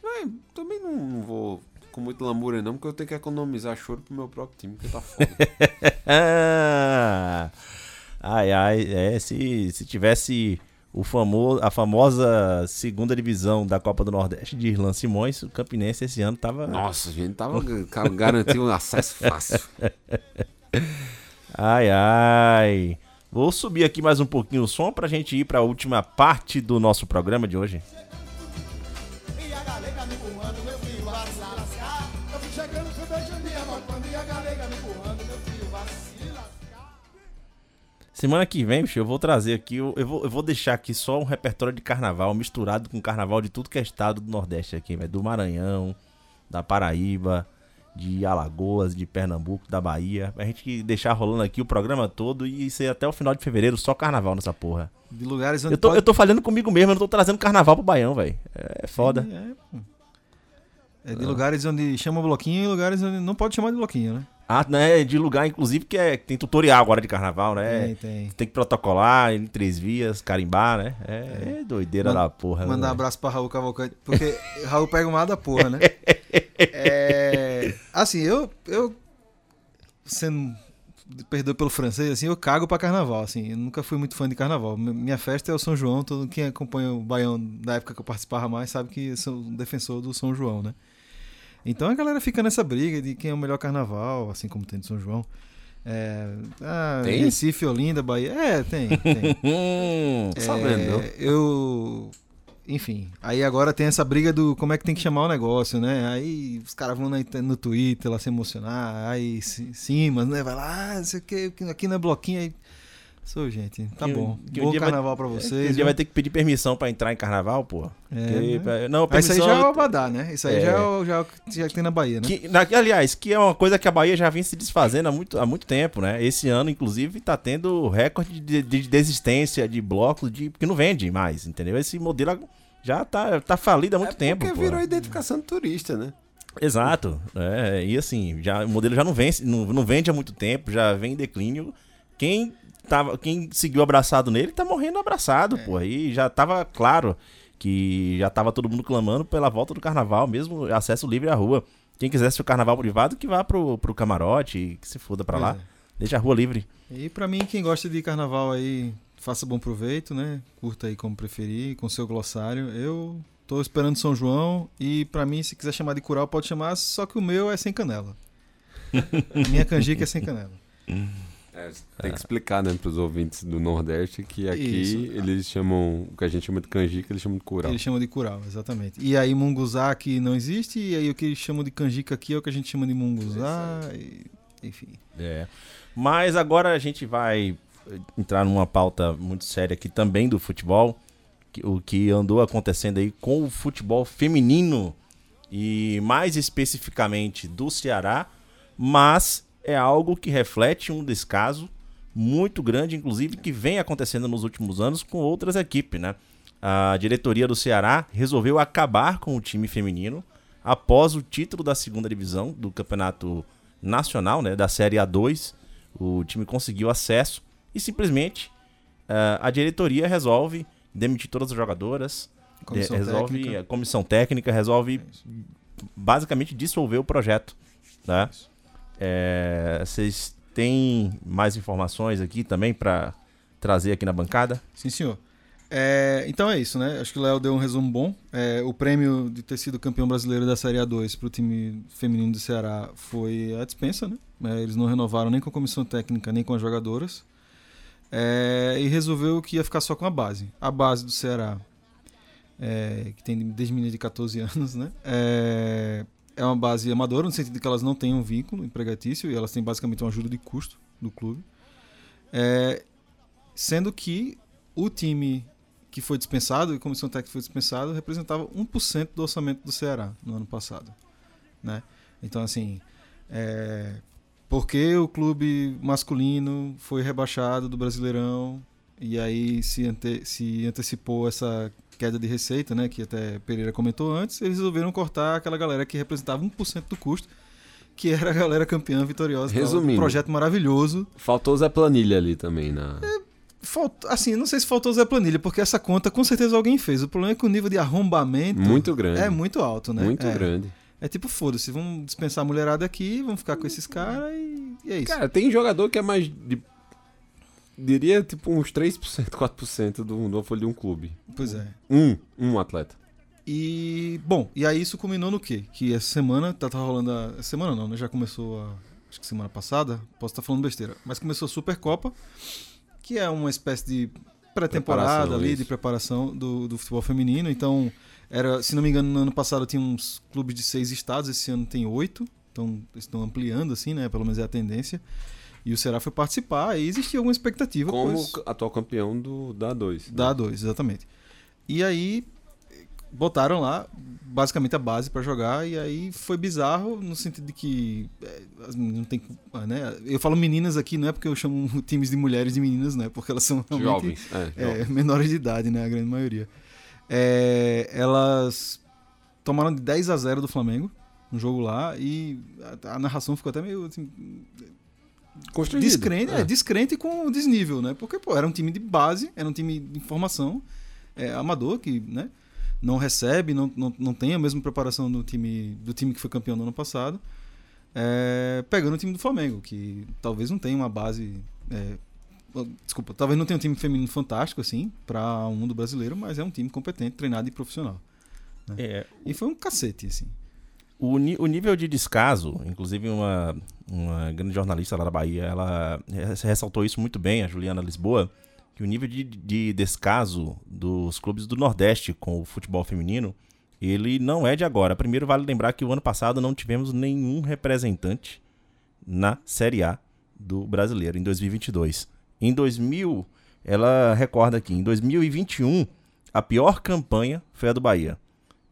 Véi, também não, não vou com muito lamúria, não, porque eu tenho que economizar choro pro meu próprio time, porque tá foda. Ai, ai, é, se, se tivesse o famo, a famosa segunda divisão da Copa do Nordeste de Irlan Simões, o Campinense esse ano tava... Nossa, a gente tava garantindo um acesso fácil. Ai, ai. Vou subir aqui mais um pouquinho o som pra gente ir pra última parte do nosso programa de hoje. Semana que vem, bicho, eu vou trazer aqui, eu, eu vou, eu vou deixar aqui só um repertório de carnaval misturado com carnaval de tudo que é estado do Nordeste aqui, velho. Do Maranhão, da Paraíba, de Alagoas, de Pernambuco, da Bahia. Pra gente deixar rolando aqui o programa todo e ser até o final de fevereiro só carnaval nessa porra. De lugares onde Eu tô, pode- eu tô falando comigo mesmo, eu não tô trazendo carnaval pro Baião, velho. É foda. É, pô. É de lugares onde chama bloquinho e lugares onde não pode chamar de bloquinho, né? Ah, né? De lugar, inclusive, que é, que tem tutorial agora de carnaval, né? Tem, tem. Tem que protocolar em três vias, carimbar, né? É, é doideira Man- da porra. Mandar um né? abraço pra Raul Cavalcante, porque Raul pega uma da porra, né? É, assim, eu, eu sendo, perdoe pelo francês, assim, eu cago pra carnaval, assim, eu nunca fui muito fã de carnaval. Minha festa é o São João, todo quem acompanha o Baião da época que eu participava mais sabe que eu sou um defensor do São João, né? Então a galera fica nessa briga de quem é o melhor carnaval, assim como tem de São João. É, ah, Tem? Recife, Olinda, Bahia. É, tem, tem. Hum, Tô sabendo. É, eu. Enfim, aí agora tem essa briga do como é que tem que chamar o negócio, né? Aí os caras vão na no Twitter lá se emocionar, aí ci- cima, né? Vai lá, ah, não sei o que, aqui não é bloquinho aí. Sou, gente, tá Que- bom. que um Bom dia vai- carnaval pra vocês. Você viu? vai ter que pedir permissão pra entrar em carnaval, pô. É, né? Não, Mas isso aí permissão. já é o Abadá, né? Isso aí É. já, é o, já é já tem na Bahia, né? que, na- aliás, que é uma coisa que a Bahia já vem se desfazendo há muito, há muito tempo, né? Esse ano, inclusive, tá tendo recorde de, de desistência de blocos de, que não vende mais, entendeu? Esse modelo já tá, tá falido há muito é tempo. porque pô. virou identificação do turista, né? Exato. É, e assim, já, o modelo já não, vence, não, não vende há muito tempo, já vem em declínio. Quem, tava, quem seguiu abraçado nele tá morrendo abraçado, pô. E já tava claro que já tava todo mundo clamando pela volta do carnaval, mesmo acesso livre à rua. Quem quisesse o carnaval privado, que vá pro, pro camarote, que se foda pra lá. Pois Deixa a rua livre. E pra mim, quem gosta de carnaval aí, faça bom proveito, né? Curta aí como preferir, com seu glossário. Eu tô esperando São João e pra mim, se quiser chamar de curau, pode chamar, só que o meu é sem canela. Minha canjica é sem canela. É, tem que explicar, né, pros ouvintes do Nordeste que aqui Isso. eles chamam, o que a gente chama de canjica, eles chamam de curau. Eles chamam de curau, exatamente. E aí munguzá aqui não existe, e aí o que eles chamam de canjica aqui é o que a gente chama de munguzá, e, enfim. É. Mas agora a gente vai entrar numa pauta muito séria aqui também do futebol. que- O que andou acontecendo aí com o futebol feminino e mais especificamente do Ceará, mas é algo que reflete um descaso muito grande, inclusive, que vem acontecendo nos últimos anos com outras equipes, né? A diretoria do Ceará resolveu acabar com o time feminino após o título da segunda divisão do campeonato nacional, né, da Série A2. O time conseguiu acesso e simplesmente ah, a diretoria resolve demitir todas as jogadoras, de- Comissão resolve técnica. a comissão técnica, resolve basicamente dissolver o projeto, né? É, Vocês têm mais informações aqui também para trazer aqui na bancada? Sim, senhor. É, então é isso, né? Acho que o Léo deu um resumo bom. É, o prêmio de ter sido campeão brasileiro da Série A2 para o time feminino do Ceará foi a dispensa, né? É, eles não renovaram nem com a comissão técnica, nem com as jogadoras. É, e resolveu que ia ficar só com a base. A base do Ceará, é, que tem desde meninas de 14 anos, né? É, uma base amadora, no sentido de que elas não têm um vínculo empregatício e elas têm basicamente uma ajuda de custo do clube. É, sendo que o time que foi dispensado e a comissão técnica foi dispensado representava 1% do orçamento do Ceará no ano passado, né? Então assim, é, porque o clube masculino foi rebaixado do Brasileirão e aí se, ante- se antecipou essa queda de receita, né, que até Pereira comentou antes, eles resolveram cortar aquela galera que representava 1% do custo, que era a galera campeã vitoriosa, tal, Resumindo. um projeto maravilhoso Faltou o Zé Planilha ali também na. Falta, assim, não sei se faltou Zé Planilha, porque essa conta com certeza alguém fez. O problema é que o nível de arrombamento Muito grande. é muito alto, né? Muito é. grande. É tipo, foda-se, vamos dispensar a mulherada aqui, vamos ficar com esses caras e, e é isso. Cara, tem jogador que é mais de. Diria tipo uns 3%, 4% do, do folha de um clube. Pois é. Um, um atleta. E, bom, e aí isso culminou no quê? Que essa semana, tá, tá rolando a... essa Semana não, né? Já começou a... Acho que semana passada, posso estar falando besteira. Mas começou a Supercopa, que é uma espécie de pré-temporada ali, isso. de preparação do, do futebol feminino. Então, era, se não me engano, no ano passado tinha uns clubes de seis estados, esse ano tem oito. Então, estão ampliando, assim, né? Pelo menos é a tendência. E o Ceará foi participar, e existia alguma expectativa. Como pois- atual campeão do, da A2. né? Da A2, exatamente. E aí botaram lá basicamente a base pra jogar e aí foi bizarro no sentido de que meninas não tem, ah, né? Eu falo meninas aqui não é porque eu chamo times de mulheres de meninas, né? Porque elas são realmente Jovens. É, é, jovens. menores de idade, né? A grande maioria. É, elas tomaram de 10 a 0 do Flamengo no jogo lá e a, a narração ficou até meio assim. Descrente, é. É. descrente com o desnível, né? Porque, pô, era um time de base, era um time de formação, é, amador, que, né? Não recebe, não, não, não tem a mesma preparação do time, do time que foi campeão no ano passado. é, pegando o time do Flamengo, que talvez não tenha uma base. é, desculpa, talvez não tenha um time feminino fantástico, assim, para um mundo brasileiro, mas é um time competente, treinado e profissional. É, E foi um cacete, assim. O, o nível de descaso, inclusive uma, uma grande jornalista lá da Bahia, ela res- ressaltou isso muito bem, a Juliana Lisboa, que o nível de, de descaso dos clubes do Nordeste com o futebol feminino, ele não é de agora. Primeiro vale lembrar que o ano passado não tivemos nenhum representante na Série A do brasileiro, em 2022. Em 2000, ela recorda aqui, em 2021, a pior campanha foi a do Bahia.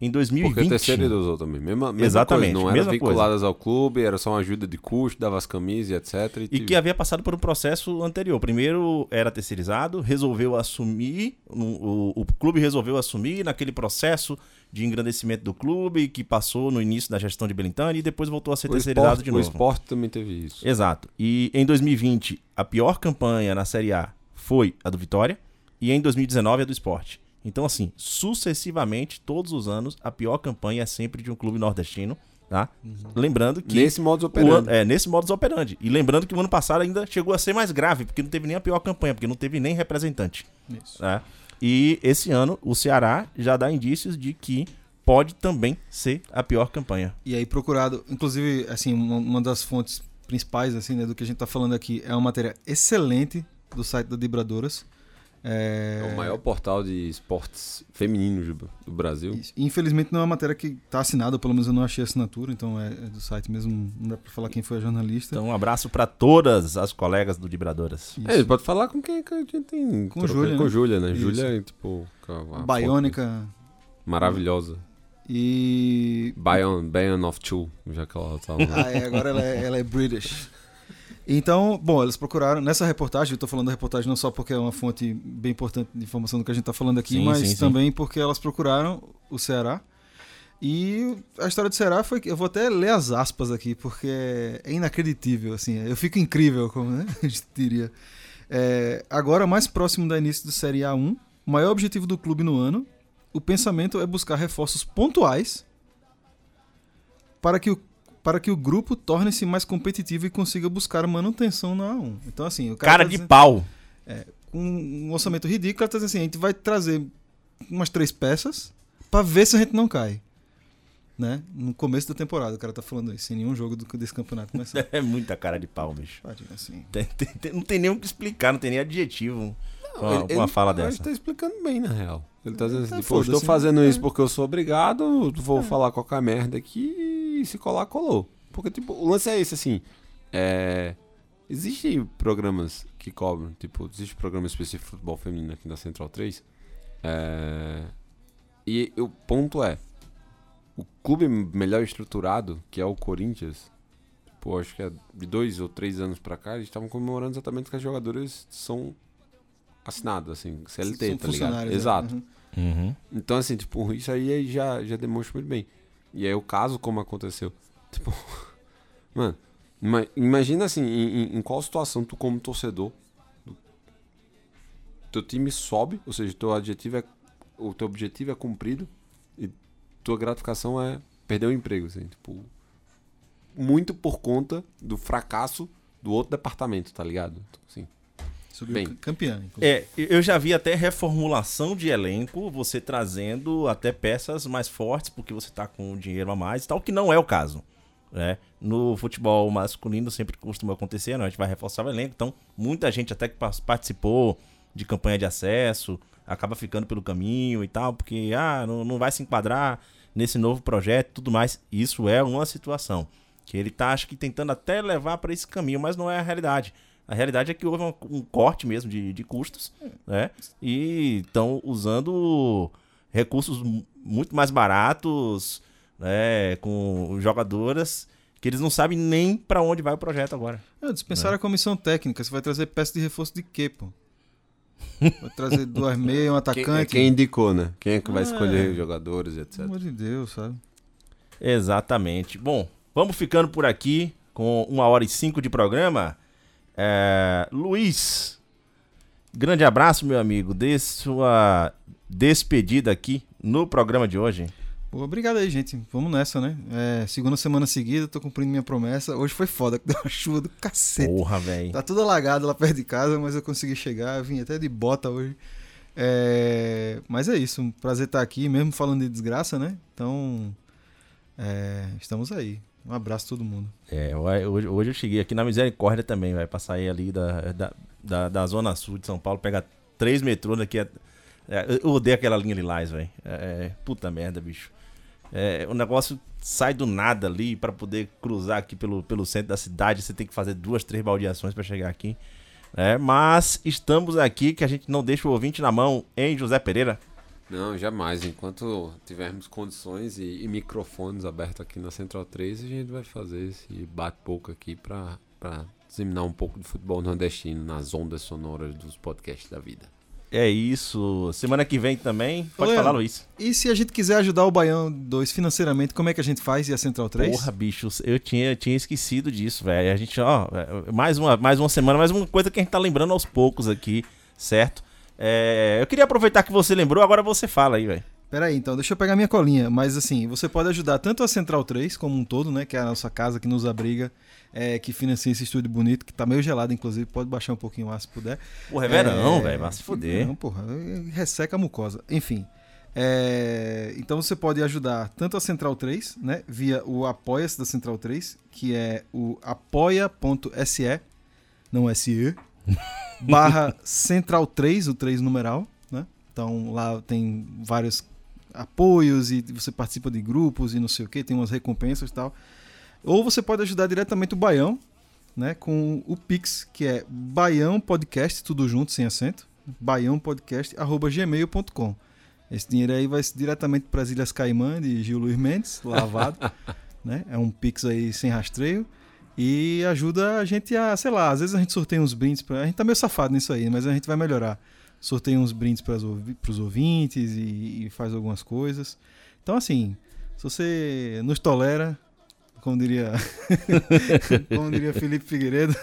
Em 2020... Porque terceirizou também. Mesma, mesma Exatamente, Coisa. Não eram vinculadas ao clube, era só uma ajuda de custo, dava as camisas e etc. E tive- que havia passado por um processo anterior. Primeiro era terceirizado, resolveu assumir, o, o- o clube resolveu assumir naquele processo de engrandecimento do clube, que passou no início da gestão de Belintani e depois voltou a ser o terceirizado esporte, de o novo. esporte também teve isso. Exato. E em 2020, a pior campanha na Série A foi a do Vitória, e em 2019 a do Esporte. Então, assim, sucessivamente, todos os anos, a pior campanha é sempre de um clube nordestino, tá? Lembrando que... Nesse modus O operandi. ano- é, nesse modus operandi. E lembrando que o ano passado ainda chegou a ser mais grave, porque não teve nem a pior campanha, porque não teve nem representante. Isso. né? E esse ano o Ceará já dá indícios de que pode também ser a pior campanha. E aí procurado, inclusive, assim, uma, uma das fontes principais, assim, né, do que a gente tá falando aqui, é uma matéria excelente do site da Dibradoras. É, É o maior portal de esportes femininos do Brasil. Infelizmente não é uma matéria que tá assinada, pelo menos eu não achei a assinatura, então é, é do site mesmo, não dá pra falar quem foi a jornalista. Então um abraço para todas as colegas do Vibradoras. Isso. É, ele pode falar com quem que a gente tem. Com Júlia, Com né? Júlia, né? Isso. Júlia é tipo. a- a Baiônica foto Maravilhosa. e... Bayon, Bayon of Two, já que ela lá. Ah, é, agora ela é, ela é British. Então, bom, eles procuraram, nessa reportagem, eu tô falando da reportagem não só porque é uma fonte bem importante de informação do que a gente tá falando aqui, Sim, mas sim, sim. também porque elas procuraram o Ceará. E a história do Ceará foi que eu vou até ler as aspas aqui, porque é inacreditável, assim, eu fico incrível, como né, a gente diria. É, agora, mais próximo da início do Série A1, o maior objetivo do clube no ano, o pensamento é buscar reforços pontuais para que o, para que o grupo torne-se mais competitivo e consiga buscar manutenção na A1. Então, assim, o cara, Cara tá de dizendo- pau. com um orçamento ridículo, ela tá dizendo assim, a gente vai trazer umas três peças para ver se a gente não cai. Né? No começo da temporada, o cara tá falando isso, sem nenhum jogo do- desse campeonato começar. É muita cara de pau, bicho. Assim. Tem- tem- tem- não tem nem o que explicar, não tem nem adjetivo com uma, Ele- uma ele- fala Ele dessa. tá explicando bem, na real. Ele tá dizendo assim, Tá, tipo, eu estou foda-se, fazendo né? isso porque eu sou obrigado, vou falar qualquer merda aqui e se colar, colou. Porque, tipo, o lance é esse, assim, é... Existem programas que cobram, tipo, existe um programa específico de futebol feminino aqui na Central 3, é... E o ponto é, o clube melhor estruturado, que é o Corinthians, pô, acho que é de dois ou três anos pra cá, eles estavam comemorando exatamente que as jogadoras são assinadas, assim, CLT, São tá ligado? né? Exato. Uhum. Uhum. Então, assim, tipo, isso aí aí já, já demonstra muito bem. E aí o caso como aconteceu. Tipo, mano, ima- imagina assim, em, em- qual situação tu como torcedor, teu time sobe, ou seja, teu adjetivo é, o teu objetivo é cumprido e tua gratificação é perder o emprego, assim, tipo, muito por conta do fracasso do outro departamento, tá ligado? Então, assim, Subiu Bem. campeã. inclusive. É, eu já vi até reformulação de elenco, você trazendo até peças mais fortes, porque você tá com dinheiro a mais e tal, que não é o caso. Né? No futebol masculino sempre costuma acontecer, né? a gente vai reforçar o elenco, então muita gente até que participou de campanha de acesso acaba ficando pelo caminho e tal, porque ah, não, não vai se enquadrar nesse novo projeto e tudo mais. Isso é uma situação. Que ele tá, acho que, tentando até levar para esse caminho, mas não é a realidade. A realidade é que houve um, um corte mesmo de, de custos, né? E estão usando recursos mu- muito mais baratos, né? Com jogadoras que eles não sabem nem para onde vai o projeto agora. Ah, dispensaram a comissão técnica. Você vai trazer peça de reforço de quê, pô? Vai trazer duas meias, um Quem, atacante. quem indicou, né? Quem é que vai Ah, escolher é. os jogadores, etc. Pelo amor de Deus, sabe? Exatamente. Bom, vamos ficando por aqui com uma hora e cinco de programa. É, Luiz, grande abraço, meu amigo. Dê sua despedida aqui no programa de hoje. Pô, obrigado aí, gente. Vamos nessa, né? É, segunda semana seguida, tô cumprindo minha promessa. Hoje foi foda, deu uma chuva do cacete. Porra, velho. Tá tudo alagado lá perto de casa, mas eu consegui chegar. Eu vim até de bota hoje. É, Mas é isso, um prazer estar aqui, mesmo falando de desgraça, né? Então, é, estamos aí. Um abraço a todo mundo. É, hoje, hoje eu cheguei aqui na Misericórdia também, vai pra sair ali da, da, da, da Zona Sul de São Paulo, pegar três metrôs daqui. É, eu odeio aquela linha Lilás, velho. É, puta merda, bicho. É, o negócio sai do nada ali pra poder cruzar aqui pelo, pelo centro da cidade. Você tem que fazer duas, três baldeações pra chegar aqui. É, mas estamos aqui que a gente não deixa o ouvinte na mão, hein, José Pereira? Não, jamais. Enquanto tivermos condições e, e microfones abertos aqui na Central 3, a gente vai fazer esse bate-pouco aqui pra, pra disseminar um pouco de futebol nordestino nas ondas sonoras dos podcasts da vida. É isso. Semana que vem também. Pode falar, Luiz. E se a gente quiser ajudar o Baião 2 financeiramente, como é que a gente faz? E a Central 3? Porra, bicho, eu tinha, tinha esquecido disso, velho. A gente, ó, é, mais uma, mais uma semana, mais uma coisa que a gente tá lembrando aos poucos aqui, certo? É, eu queria aproveitar que você lembrou, agora você fala aí, velho. Pera aí, então, deixa eu pegar minha colinha. Mas assim, você pode ajudar tanto a Central 3 como um todo, né? Que é a nossa casa que nos abriga, é, que financia esse estúdio bonito, que tá meio gelado, inclusive. Pode baixar um pouquinho lá se puder. Porra, é verão, É, velho, vai se fuder. Não, porra, resseca a mucosa. Enfim. é, então você pode ajudar tanto a Central 3, né? Via o Apoia-se da Central 3, que é o apoia.se, não SE, barra Central 3, o 3 numeral, né? Então lá tem vários apoios e você participa de grupos e não sei o que, tem umas recompensas e tal. Ou você pode ajudar diretamente o Baião, né, com o Pix, que é Baião Podcast, tudo junto, sem acento, baiãopodcast.gmail.com. Esse dinheiro aí vai diretamente para as Ilhas Caimã de Gil Luiz Mendes, lavado. né? É um Pix aí sem rastreio. E ajuda a gente a, sei lá, às vezes a gente sorteia uns brindes. Pra, a gente tá meio safado nisso aí, mas a gente vai melhorar. Sorteia uns brindes para os ouvintes e, e faz algumas coisas. Então, assim, se você nos tolera, como diria, como diria Felipe Figueiredo,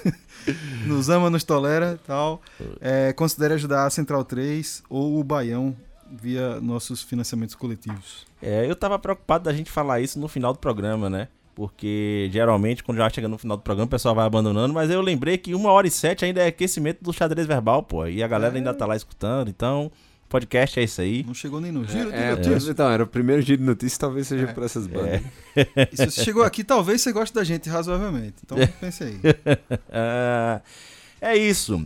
nos ama, nos tolera tal. É, considere ajudar a Central 3 ou o Baião via nossos financiamentos coletivos. É, eu tava preocupado da gente falar isso no final do programa, né? Porque geralmente, quando já chega no final do programa, o pessoal vai abandonando, mas eu lembrei que uma hora e sete ainda é aquecimento do xadrez verbal, pô. E a galera É. ainda tá lá escutando, então, podcast é isso aí. Não chegou nem no giro de É, notícias. Então, era o primeiro giro de notícias, talvez seja por essas bandas. E se você chegou aqui, talvez você goste da gente razoavelmente. Então pense aí. Ah, é isso.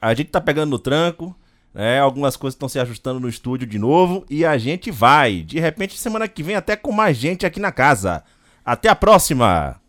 A gente tá pegando no tranco, né? Algumas coisas estão se ajustando no estúdio de novo e a gente vai. De repente, semana que vem, até com mais gente aqui na casa. Até a próxima!